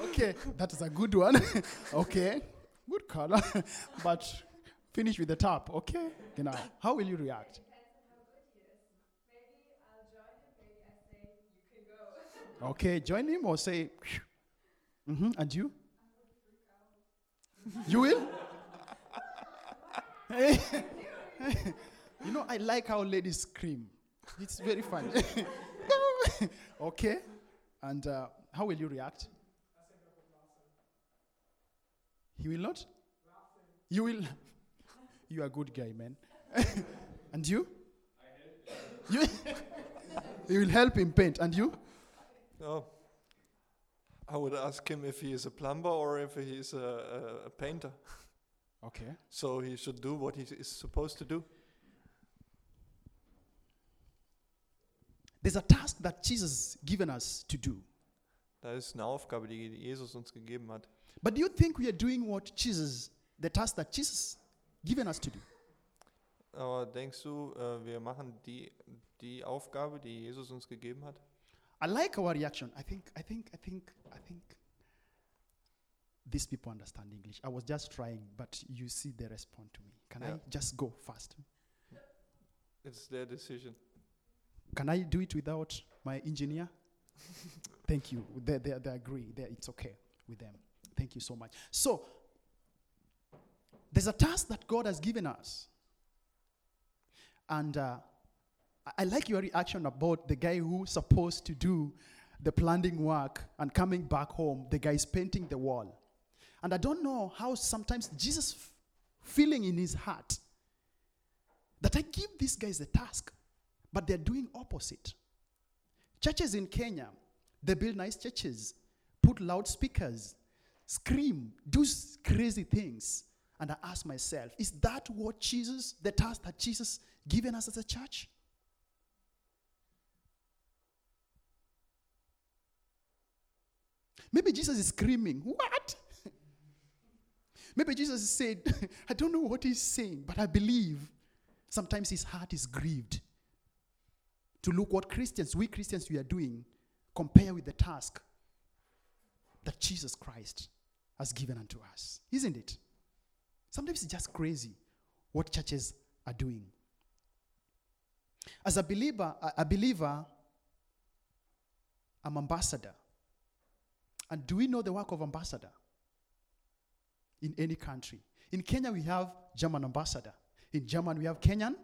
Okay, that is a good one. (laughs) okay, good color, (laughs) but finish with the top. Okay, you know, how will you react? Okay, join him or say, mm-hmm, and you? You will? (laughs) you know, I like how ladies scream. It's very fun. okay, and uh, how will you react? He will not? You will. (laughs) You are a good guy, man. (laughs) and you? You, (laughs) you will help him paint. And you? Oh. I would ask him if he is a plumber or if he is a, a, a painter. Okay. So he should do what he is supposed to do. There's a task that Jesus given us to do. Da ist eine Aufgabe, die Jesus uns gegeben hat. But do you think we are doing what Jesus, the task that Jesus given us to do? Aber denkst du, äh, wir machen die, die Aufgabe, die Jesus uns gegeben hat? I like our reaction. I think, I think, I think, I think these people understand English. I was just trying, but you see they respond to me. Can I just go fast? It's their decision. Can I do it without my engineer? (laughs) Thank you. They, they, they agree. They, it's okay with them. Thank you so much. So, there's a task that God has given us. And uh, I- like your reaction about the guy who's supposed to do the planting work and coming back home. The guy is painting the wall. And I don't know how sometimes Jesus f- feeling in his heart that I give these guys a task, but they're doing opposite. Churches in Kenya, they build nice churches, put loudspeakers, scream, do crazy things. And I ask myself, is that what Jesus, the task that Jesus given us as a church? Maybe Jesus is screaming, What? (laughs) Maybe Jesus said, (laughs) I don't know what he's saying, but I believe sometimes his heart is grieved to look what Christians, we Christians, we are doing, compare with the task that Jesus Christ has given unto us. Isn't it? Sometimes it's just crazy what churches are doing. As a believer, a, believer, I'm ambassador. And do we know the work of ambassador? In any country. In Kenya, we have German ambassador. In German, we have Kenyan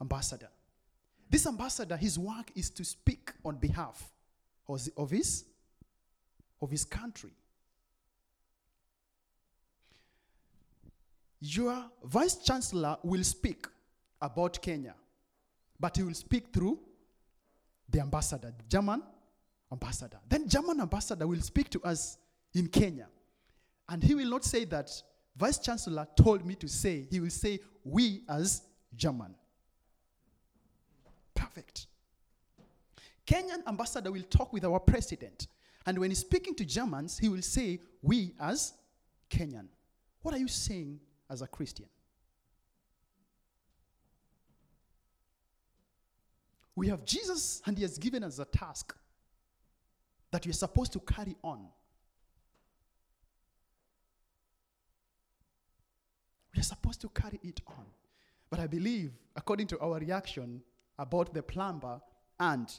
ambassador. This ambassador, his work is to speak on behalf of his, of his country. Your vice chancellor will speak about Kenya, but he will speak through the ambassador, German ambassador. Then German ambassador will speak to us in Kenya. And he will not say that vice chancellor told me to say. He will say we as German. Perfect. Kenyan ambassador will talk with our president. And when he's speaking to Germans, he will say we as Kenyan. What are you saying as a Christian? We have Jesus, and He has given us a task that we are supposed to carry on. We are supposed to carry it on. But I believe, according to our reaction about the plumber and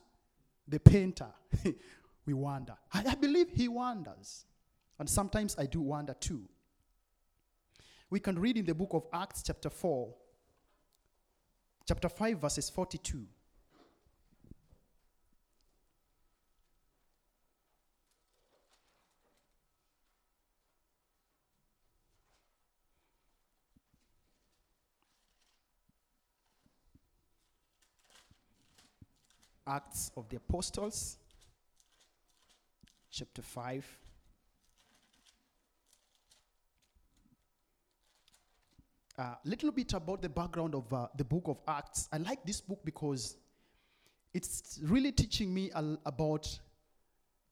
the painter, (laughs) we wonder. I, I believe he wonders. And sometimes I do wonder too. We can read in the book of Acts, chapter 4, chapter 5, verses 42. Acts of the Apostles, chapter 5. A little bit about the background of uh, the book of Acts. I like this book because it's really teaching me al- about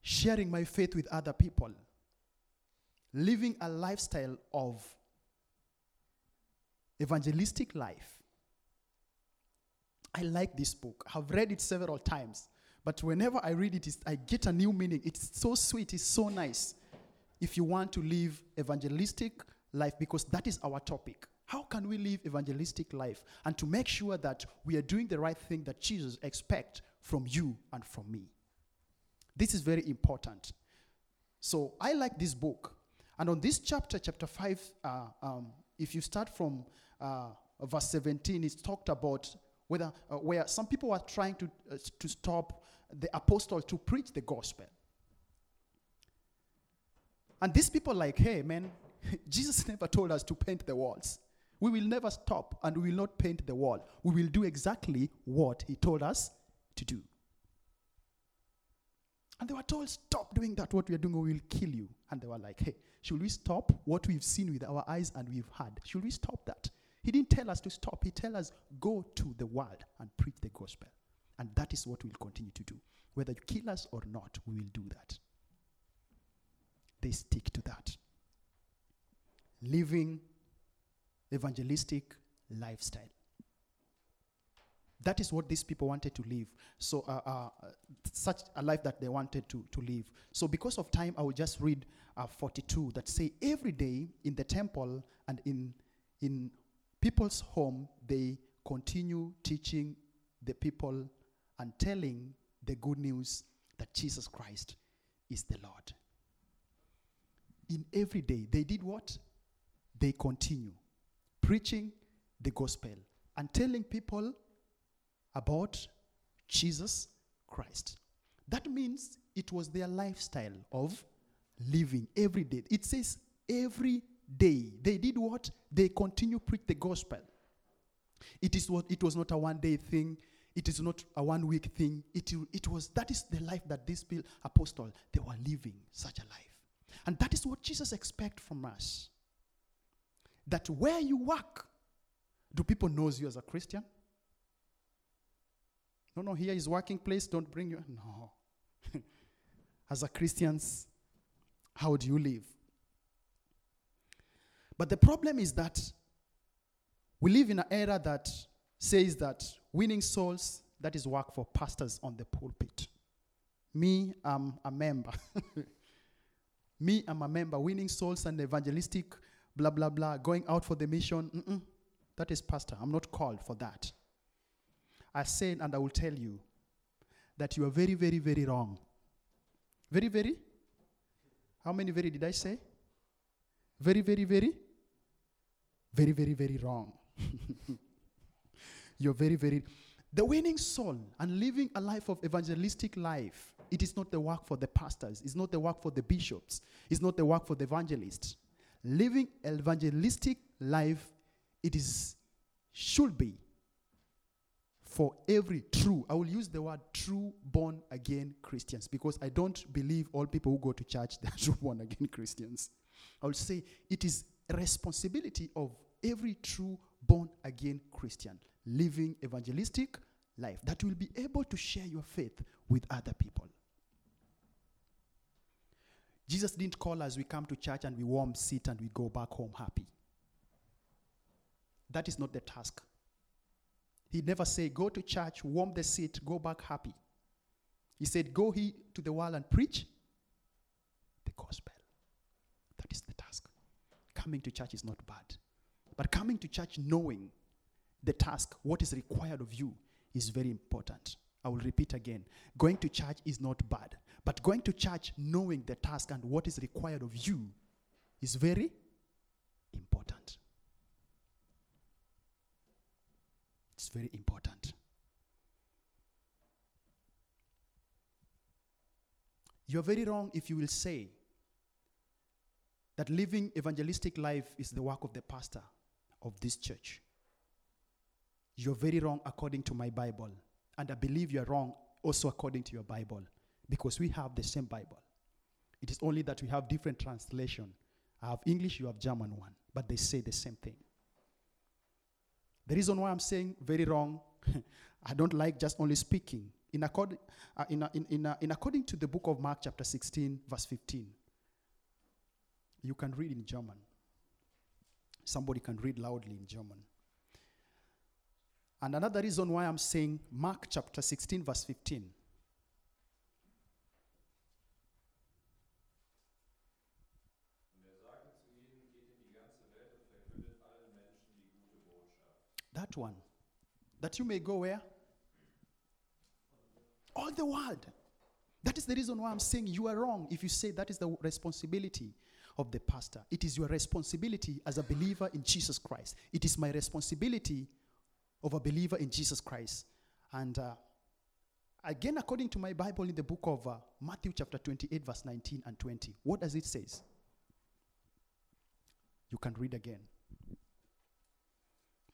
sharing my faith with other people, living a lifestyle of evangelistic life. I like this book. I've read it several times, but whenever I read it, I get a new meaning. It's so sweet, it's so nice. If you want to live evangelistic life, because that is our topic. How can we live evangelistic life and to make sure that we are doing the right thing that Jesus expects from you and from me? This is very important. So I like this book. And on this chapter, chapter 5, uh, um, if you start from uh, verse 17, it's talked about whether, uh, where some people are trying to, uh, to stop the apostle to preach the gospel. And these people like, hey, man, (laughs) Jesus never told us to paint the walls. We will never stop and we will not paint the wall. We will do exactly what he told us to do. And they were told, stop doing that. What we are doing, we will kill you. And they were like, hey, should we stop what we've seen with our eyes and we've heard? Should we stop that? He didn't tell us to stop. He tell us, go to the world and preach the gospel. And that is what we'll continue to do. Whether you kill us or not, we will do that. They stick to that. Living evangelistic lifestyle. That is what these people wanted to live. So, uh, uh, such a life that they wanted to, to live. So, because of time, I will just read uh, 42 that say, Every day in the temple and in, in people's home, they continue teaching the people and telling the good news that Jesus Christ is the Lord. In every day, they did what? They continue preaching the gospel and telling people about Jesus Christ. That means it was their lifestyle of living every day. It says every day. They did what? They continue preach the gospel. It is what it was not a one day thing. It is not a one week thing. It, it was that is the life that these people, apostle they were living such a life. And that is what Jesus expects from us. That where you work, do people knows you as a Christian? No, no, here is working place, don't bring you. No. (laughs) as a Christians, how do you live? But the problem is that we live in an era that says that winning souls, that is work for pastors on the pulpit. Me, I'm a member. (laughs) Me, I'm a member. Winning souls and evangelistic, blah, blah, blah, going out for the mission. Mm-mm. That is pastor. I'm not called for that. I said, and I will tell you, that you are very, very, very wrong. Very, very? How many very did I say? Very, very, very? Very, very, very wrong. (laughs) You're very, very. The winning soul and living a life of evangelistic life, it is not the work for the pastors, it's not the work for the bishops, it's not the work for the evangelists. Living evangelistic life, it is should be for every true, I will use the word true born again Christians because I don't believe all people who go to church (laughs) they are true born again Christians. I will say it is responsibility of every true born again Christian living evangelistic life that will be able to share your faith with other people. Jesus didn't call us we come to church and we warm, sit, and we go back home happy. That is not the task. He never said, Go to church, warm the seat, go back happy. He said, Go he to the world and preach the gospel. That is the task. Coming to church is not bad. But coming to church knowing the task, what is required of you, is very important. I will repeat again. Going to church is not bad. But going to church knowing the task and what is required of you is very important. It's very important. You're very wrong if you will say that living evangelistic life is the work of the pastor of this church. You're very wrong according to my Bible. And I believe you're wrong also according to your Bible because we have the same Bible. It is only that we have different translation. I have English, you have German one, but they say the same thing. The reason why I'm saying very wrong, (laughs) I don't like just only speaking. In, accord, uh, in, in, in, uh, in according to the book of Mark, chapter 16, verse 15, you can read in German. Somebody can read loudly in German. And another reason why I'm saying Mark chapter 16, verse 15. That one. That you may go where? All the world. That is the reason why I'm saying you are wrong if you say that is the responsibility of the pastor. It is your responsibility as a believer in Jesus Christ. It is my responsibility of a believer in Jesus Christ. And uh, again, according to my Bible in the book of uh, Matthew, chapter 28, verse 19 and 20, what does it say? You can read again.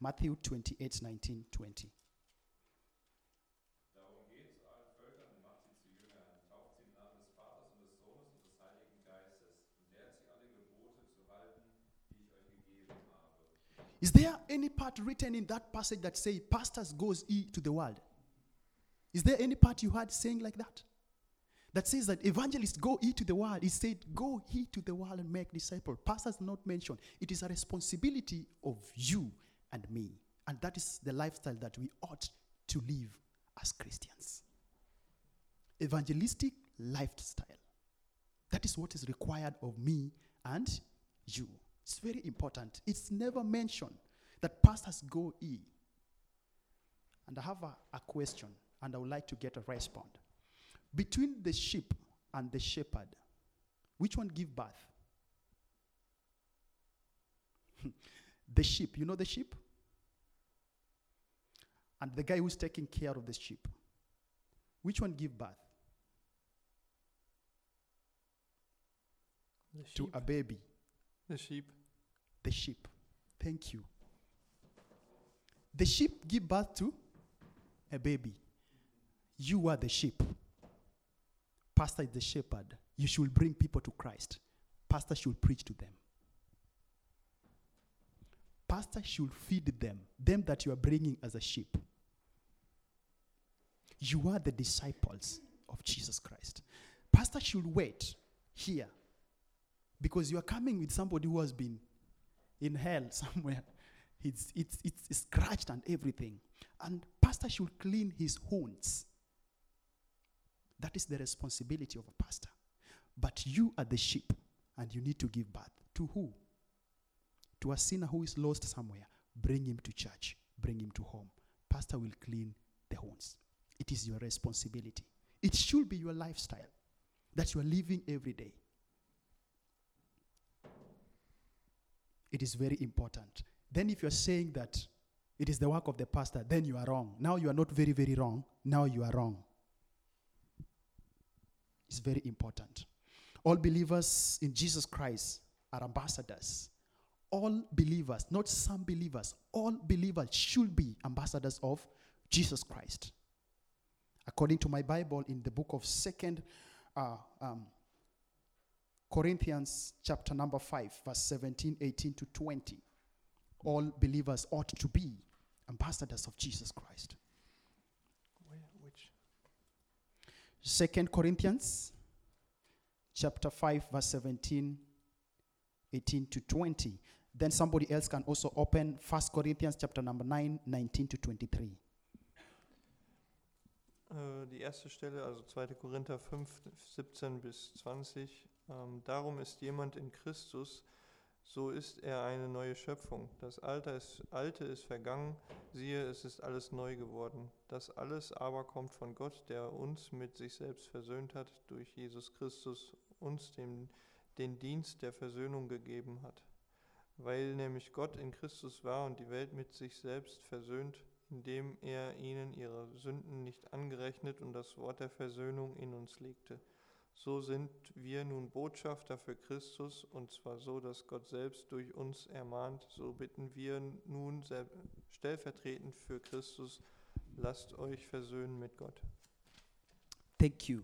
Matthew 28, 19, 20. Darum geht zu allen Völkern und macht sie zu Jüngern, tauft sie im Namen des Vaters und des Sohnes und des Heiligen Geistes und lehrt sie alle Gebote zu halten, die ich euch gegeben habe. Is there any part written in that passage that say pastors goes ye to the world? Is there any part you had saying like that? That says that evangelists go ye to the world. It said go ye to the world and make disciples. Pastors not mentioned. It is a responsibility of you and me. And that is the lifestyle that we ought to live as Christians. Evangelistic lifestyle. That is what is required of me and you. It's very important. It's never mentioned that pastors go ye. And I have a, a question, and I would like to get a response. Between the sheep and the shepherd, which one give birth? (laughs) the sheep, you know the sheep? And the guy who's taking care of the sheep, which one give birth? The To a baby. The sheep. The sheep. Thank you. The sheep give birth to a baby. You are the sheep. Pastor is the shepherd. You should bring people to Christ. Pastor should preach to them. Pastor should feed them, them that you are bringing as a sheep. You are the disciples of Jesus Christ. Pastor should wait here because you are coming with somebody who has been in hell (laughs) somewhere. It's, it's, it's scratched and everything. And pastor should clean his wounds. That is the responsibility of a pastor. But you are the sheep, and you need to give birth. To who? To a sinner who is lost somewhere. Bring him to church. Bring him to home. Pastor will clean the wounds. It is your responsibility. It should be your lifestyle that you are living every day. It is very important. Then, if you're saying that it is the work of the pastor, then you are wrong. Now you are not very, very wrong. Now you are wrong. It's very important. All believers in Jesus Christ are ambassadors. All believers, not some believers, all believers should be ambassadors of Jesus Christ. According to my Bible, in the book of Second uh, um, Corinthians, chapter number 5, verse 17, 18 to 20, all believers ought to be ambassadors of Jesus Christ. Where, which? Second Corinthians chapter 5 verse 17 18 to 20 then somebody else can also open First Corinthians chapter number 9 19 to 23 Äh, die erste Stelle, also 2. Korinther 5, 17 bis 20. Ähm, darum ist jemand in Christus, so ist er eine neue Schöpfung. Das Alte ist, Alte ist vergangen, siehe, es ist alles neu geworden. Das alles aber kommt von Gott, der uns mit sich selbst versöhnt hat, durch Jesus Christus uns dem, den Dienst der Versöhnung gegeben hat. Weil nämlich Gott in Christus war und die Welt mit sich selbst versöhnt, indem er ihnen ihre Sünden nicht angerechnet und das Wort der Versöhnung in uns legte. So sind wir nun Botschafter für Christus, und zwar so, dass Gott selbst durch uns ermahnt. So bitten wir nun stellvertretend für Christus, lasst euch versöhnen mit Gott. thank you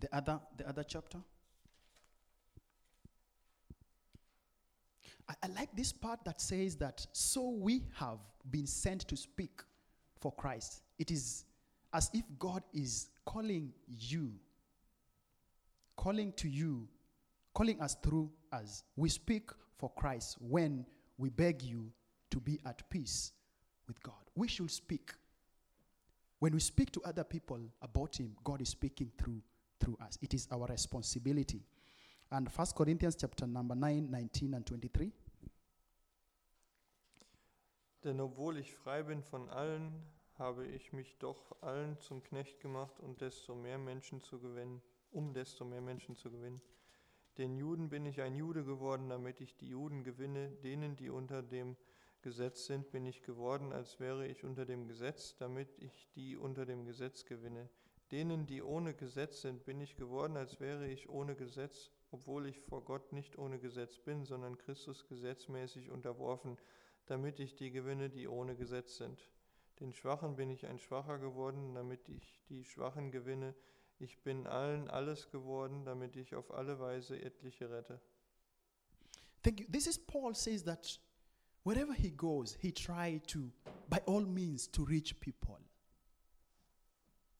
the other the other chapter I, I like this part that says that so we have been sent to speak for Christ. It is as if God is calling you, calling to you, calling us through us. We speak for Christ when we beg you to be at peace with God. We should speak. When we speak to other people about Him, God is speaking through through us. It is our responsibility. And 1 Corinthians chapter number 9, 19 and 23. Denn obwohl ich frei bin von allen, habe ich mich doch allen zum Knecht gemacht und desto mehr Menschen zu gewinnen, um desto mehr Menschen zu gewinnen. Den Juden bin ich ein Jude geworden, damit ich die Juden gewinne, denen, die unter dem Gesetz sind, bin ich geworden, als wäre ich unter dem Gesetz, damit ich die unter dem Gesetz gewinne. Denen, die ohne Gesetz sind, bin ich geworden, als wäre ich ohne Gesetz, obwohl ich vor Gott nicht ohne Gesetz bin, sondern Christus gesetzmäßig unterworfen, damit ich die gewinne, die ohne Gesetz sind. Den Schwachen bin ich ein Schwacher geworden, damit ich die Schwachen gewinne. Ich bin allen alles geworden, damit ich auf alle Weise etliche rette. Thank you. This is Paul says that wherever he goes, he tried to, by all means, to reach people.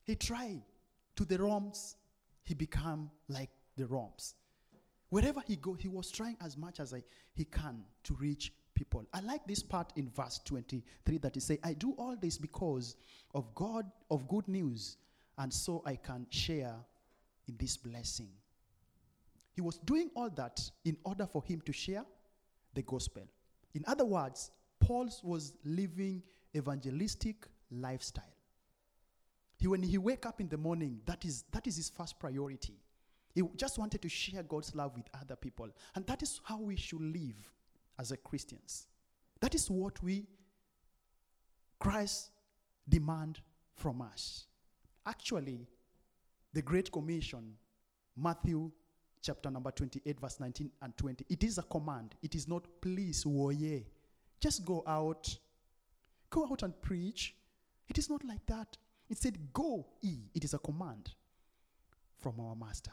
He tried to the Roms, he became like the Roms. Wherever he go, he was trying as much as I, he can to reach people. I like this part in verse 23 that he say, I do all this because of God, of good news, and so I can share in this blessing. He was doing all that in order for him to share the gospel. In other words, Paul was living evangelistic lifestyle. He, when he wake up in the morning, that is, that is his first priority. He just wanted to share God's love with other people. And that is how we should live as a Christians. That is what we, Christ, demand from us. Actually, the Great Commission, Matthew chapter number 28, verse 19 and 20, it is a command. It is not, please, woye. Just go out. Go out and preach. It is not like that. It said, go ye. It is a command from our master.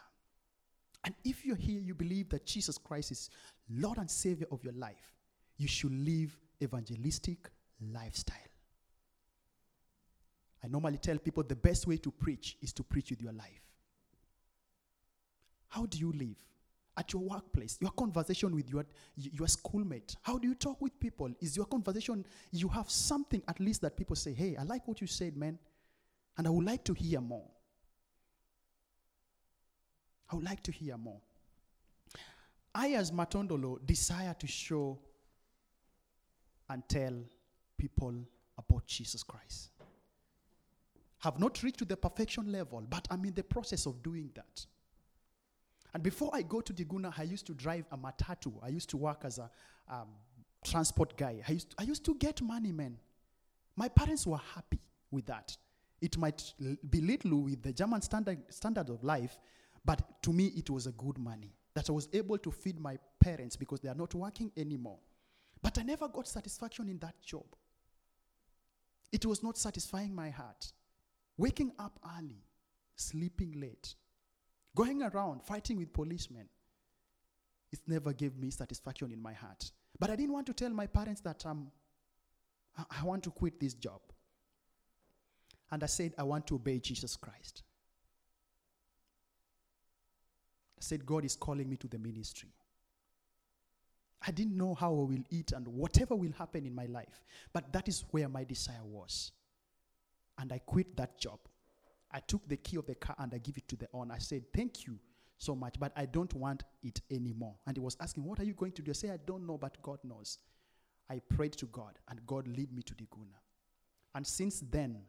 And if you're here, you believe that Jesus Christ is Lord and Savior of your life, you should live evangelistic lifestyle. I normally tell people the best way to preach is to preach with your life. How do you live? At your workplace, your conversation with your, your schoolmate, how do you talk with people? Is your conversation, you have something at least that people say, hey, I like what you said, man, and I would like to hear more. I would like to hear more. I, as Matondolo, desire to show and tell people about Jesus Christ. Have not reached to the perfection level, but I'm in the process of doing that. And before I go to Diguna, I used to drive a matatu. I used to work as a um, transport guy. I used, I used to get money, man. My parents were happy with that. It might l- be little with the German standard, standard of life, but to me, it was a good money that I was able to feed my parents because they are not working anymore. But I never got satisfaction in that job. It was not satisfying my heart. Waking up early, sleeping late, going around fighting with policemen, it never gave me satisfaction in my heart. But I didn't want to tell my parents that um, I, I want to quit this job. And I said, I want to obey Jesus Christ. Said, God is calling me to the ministry. I didn't know how I will eat and whatever will happen in my life, but that is where my desire was. And I quit that job. I took the key of the car and I give it to the owner. I said, Thank you so much, but I don't want it anymore. And he was asking, What are you going to do? I said, I don't know, but God knows. I prayed to God, and God led me to the Diguna. And since then, he-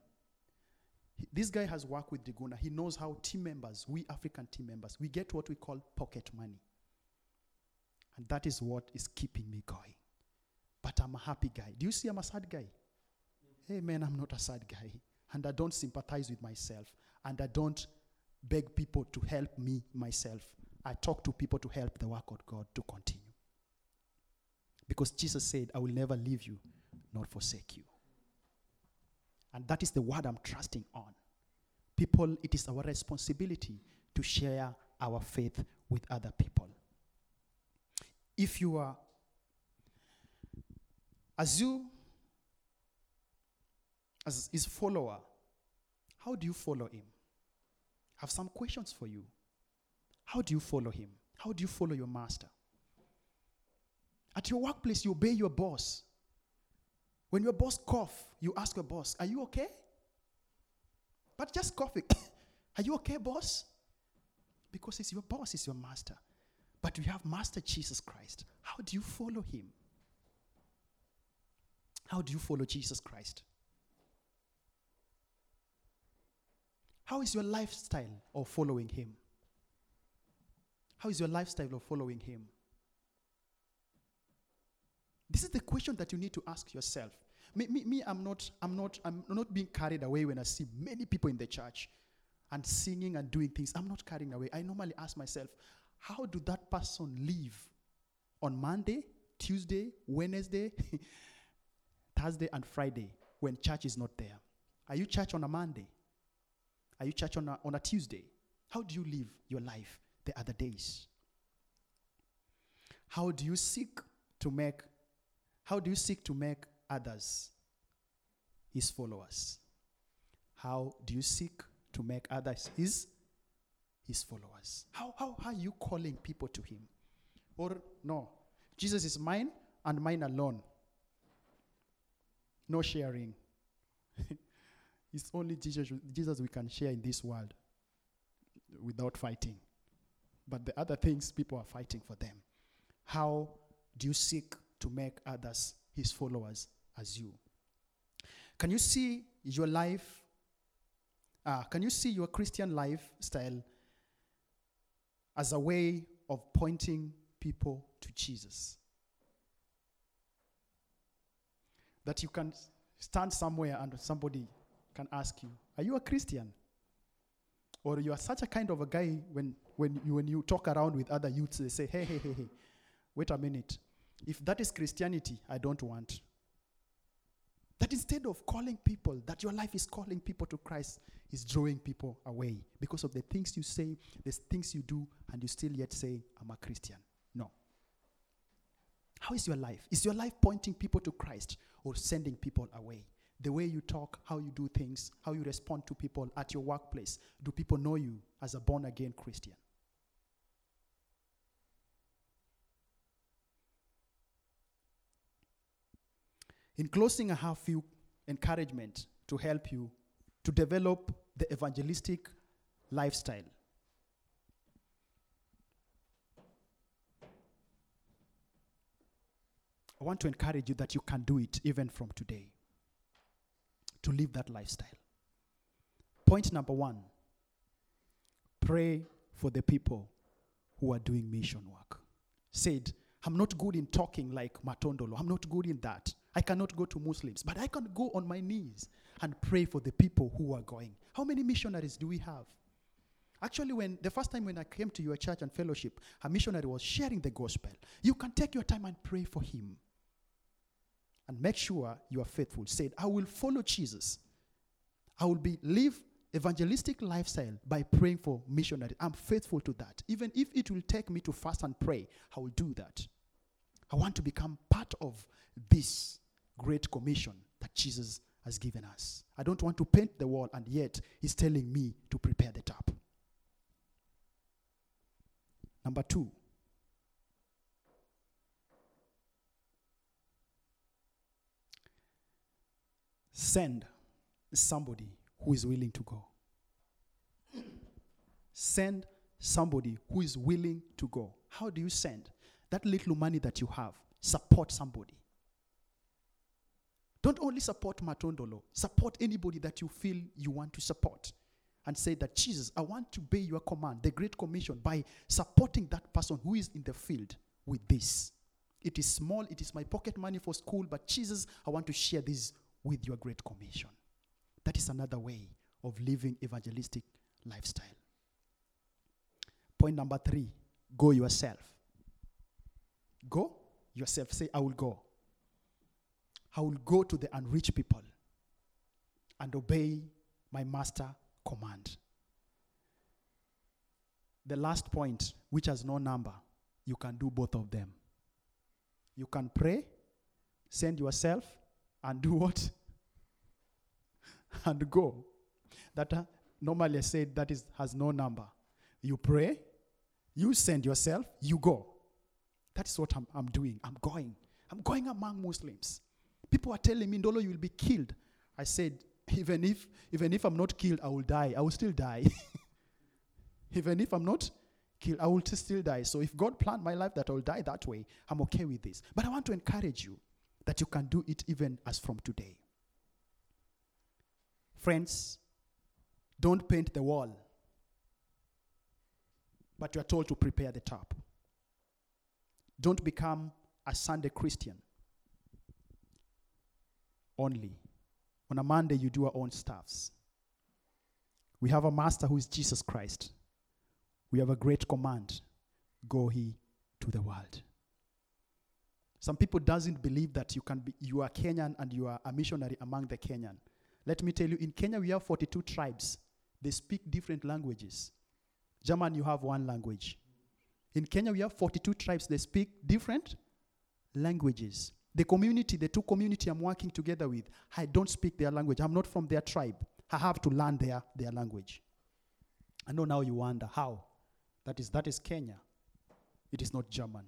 this guy has worked with Diguna. He knows how team members, we African team members, we get what we call pocket money. And that is what is keeping me going. But I'm a happy guy. Do you see I'm a sad guy? Hey, man, I'm not a sad guy. And I don't sympathize with myself. And I don't beg people to help me myself. I talk to people to help the work of God to continue. Because Jesus said, I will never leave you nor forsake you. And that is the word I'm trusting on. People, it is our responsibility to share our faith with other people. If you are As you, as his follower, how do you follow him? I have some questions for you. How do you follow him? How do you follow your master? At your workplace, you obey your boss. When your boss cough, you ask your boss, "Are you okay?" But just coughing, (coughs) "Are you okay, boss?" Because it's your boss, it's your master. But you have Master Jesus Christ. How do you follow him? How do you follow Jesus Christ? How is your lifestyle of following him? How is your lifestyle of following him? This is the question that you need to ask yourself. Me, me, me I'm not, I'm not, I'm not being carried away when I see many people in the church and singing and doing things. I'm not carrying away. I normally ask myself, how do that person live on Monday, Tuesday, Wednesday, (laughs) Thursday, and Friday when church is not there? Are you church on a Monday? Are you church on a, on a Tuesday? How do you live your life the other days? How do you seek to make how do you seek to make others his followers? How do you seek to make others his his followers? How, how, how are you calling people to him? Or no, Jesus is mine and mine alone. No sharing. (laughs) it's only Jesus, Jesus we can share in this world without fighting. But the other things, people are fighting for them. How do you seek to make others his followers as you? Can you see your life? Uh, can you see your Christian lifestyle as a way of pointing people to Jesus? That you can stand somewhere and somebody can ask you, Are you a Christian? Or you are such a kind of a guy when, when, you, when you talk around with other youths, they say, Hey, hey, hey, hey, wait a minute. If that is Christianity, I don't want. That instead of calling people, that your life is calling people to Christ, is drawing people away because of the things you say, the things you do, and you still yet say, I'm a Christian. No. How is your life? Is your life pointing people to Christ or sending people away? The way you talk, how you do things, how you respond to people at your workplace. Do people know you as a born again Christian? In closing, I have few encouragement to help you to develop the evangelistic lifestyle. I want to encourage you that you can do it even from today to live that lifestyle. Point number one pray for the people who are doing mission work. Said, I'm not good in talking like Matondolo. I'm not good in that. I cannot go to Muslims, but I can go on my knees and pray for the people who are going. How many missionaries do we have? Actually, when the first time when I came to your church and fellowship, a missionary was sharing the gospel. You can take your time and pray for him. And make sure you are faithful. Said, I will follow Jesus. I will be live evangelistic lifestyle by praying for missionaries. I'm faithful to that. Even if it will take me to fast and pray, I will do that. I want to become part of this great commission that Jesus has given us. I don't want to paint the wall, and yet He's telling me to prepare the top. Number two, send somebody who is willing to go. Send somebody who is willing to go. How do you send? That little money that you have, support somebody. Don't only support Matondolo, support anybody that you feel you want to support. And say that, Jesus, I want to obey your command, the Great Commission, by supporting that person who is in the field with this. It is small, it is my pocket money for school, but Jesus, I want to share this with your Great Commission. That is another way of living evangelistic lifestyle. Point number three go yourself. Go yourself. Say, I will go. I will go to the unreached people and obey my master command. The last point, which has no number, you can do both of them. You can pray, send yourself and do what? (laughs) and go. That uh, normally I said that is has no number. You pray, you send yourself, you go. That is what I'm, I'm doing. I'm going. I'm going among Muslims. People are telling me, Ndolo, you will be killed. I said, even if even if I'm not killed, I will die. I will still die. (laughs) even if I'm not killed, I will still die. So if God planned my life that I will die that way, I'm okay with this. But I want to encourage you that you can do it even as from today. Friends, don't paint the wall, but you are told to prepare the top. Don't become a Sunday Christian only. On a Monday, you do our own stuffs. We have a master who is Jesus Christ. We have a great command go he to the world. Some people doesn't believe that you can be you are Kenyan and you are a missionary among the Kenyan. Let me tell you, in Kenya we have 42 tribes. They speak different languages. German, you have one language. In Kenya, we have 42 tribes. They speak different languages. The community, the two community I'm working together with, I don't speak their language. I'm not from their tribe. I have to learn their, their language. I know now you wonder how. That is, that is Kenya. It is not German.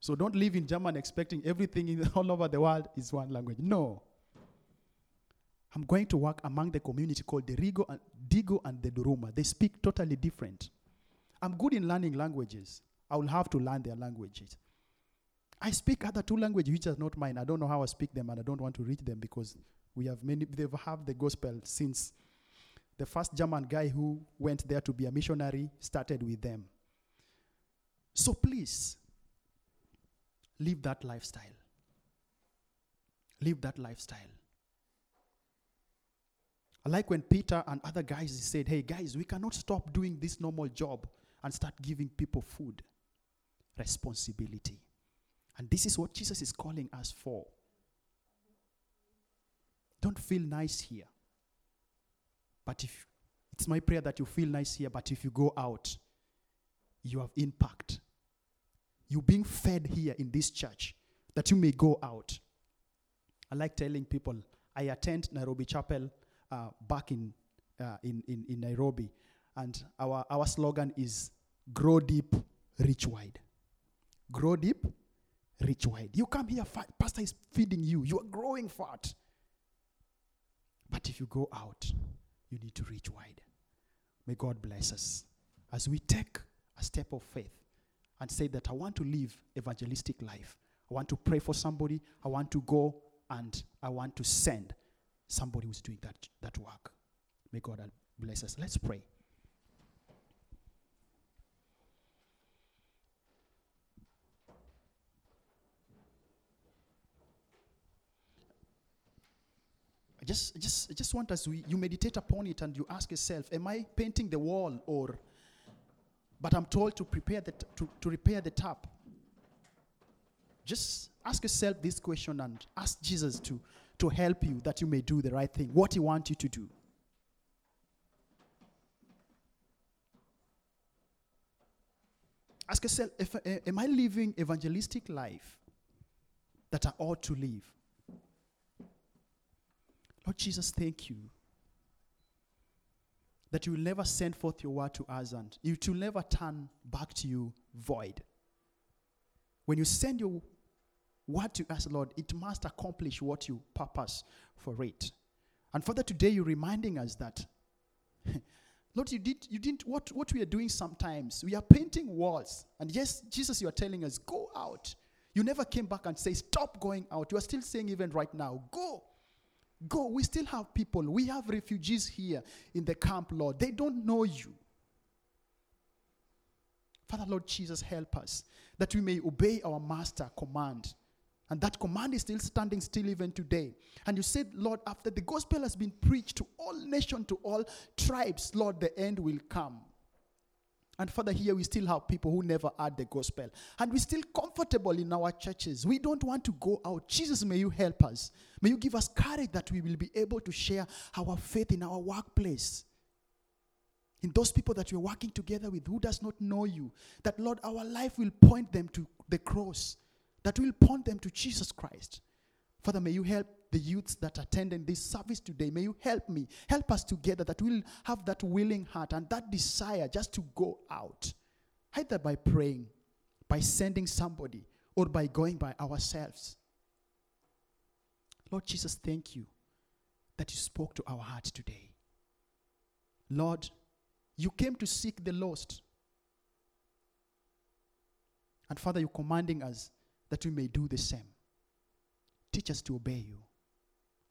So don't live in German expecting everything in, (laughs) all over the world is one language. No. I'm going to work among the community called the Rigo and Digo and the Duruma. They speak totally different. I'm good in learning languages. I will have to learn their languages. I speak other two languages which are not mine. I don't know how I speak them and I don't want to read them because we have many they've have the gospel since the first German guy who went there to be a missionary started with them. So please live that lifestyle. Live that lifestyle. I like when Peter and other guys said, Hey, guys, we cannot stop doing this normal job and start giving people food. Responsibility. And this is what Jesus is calling us for. Don't feel nice here. But if it's my prayer that you feel nice here, but if you go out, you have impact. You're being fed here in this church, that you may go out. I like telling people, I attend Nairobi Chapel uh, back in, uh, in, in, in Nairobi, and our, our slogan is grow deep, reach wide. Grow deep, reach wide. You come here, fat, pastor is feeding you. You are growing fat. But if you go out, you need to reach wide. May God bless us as we take a step of faith and say that I want to live evangelistic life. I want to pray for somebody. I want to go and I want to send somebody who's doing that, that work. May God uh, bless us. Let's pray. Just, just, just want us, you meditate upon it and you ask yourself, am I painting the wall or, but I'm told to prepare the, t- to, to repair the tap. Just ask yourself this question and ask Jesus to, to help you that you may do the right thing, what he wants you to do. Ask yourself, if, uh, am I living evangelistic life that I ought to live? Lord Jesus, thank you that you will never send forth your word to us and it will never turn back to you void. When you send your word to us, Lord, it must accomplish what you purpose for it. And Father, today you're reminding us that, (laughs) Lord, you did, you didn't, what, what we are doing sometimes, we are painting walls. And yes, Jesus, you are telling us, go out. You never came back and say, stop going out. You are still saying, even right now, go. Go. We still have people. We have refugees here in the camp, Lord. They don't know you. Father, Lord Jesus, help us that we may obey our master command. And that command is still standing still even today. And you said, Lord, after the gospel has been preached to all nations, to all tribes, Lord, the end will come. And Father, here we still have people who never heard the gospel. And we're still comfortable in our churches. We don't want to go out. Jesus, may you help us. May you give us courage that we will be able to share our faith in our workplace. In those people that we're working together with who does not know you. That, Lord, our life will point them to the cross. That will point them to Jesus Christ. Father, may you help the youths that attended this service today. May you help me. Help us together that we'll have that willing heart and that desire just to go out, either by praying, by sending somebody, or by going by ourselves. Lord Jesus, thank you that you spoke to our heart today. Lord, you came to seek the lost. And Father, you're commanding us that we may do the same. Teach us to obey you,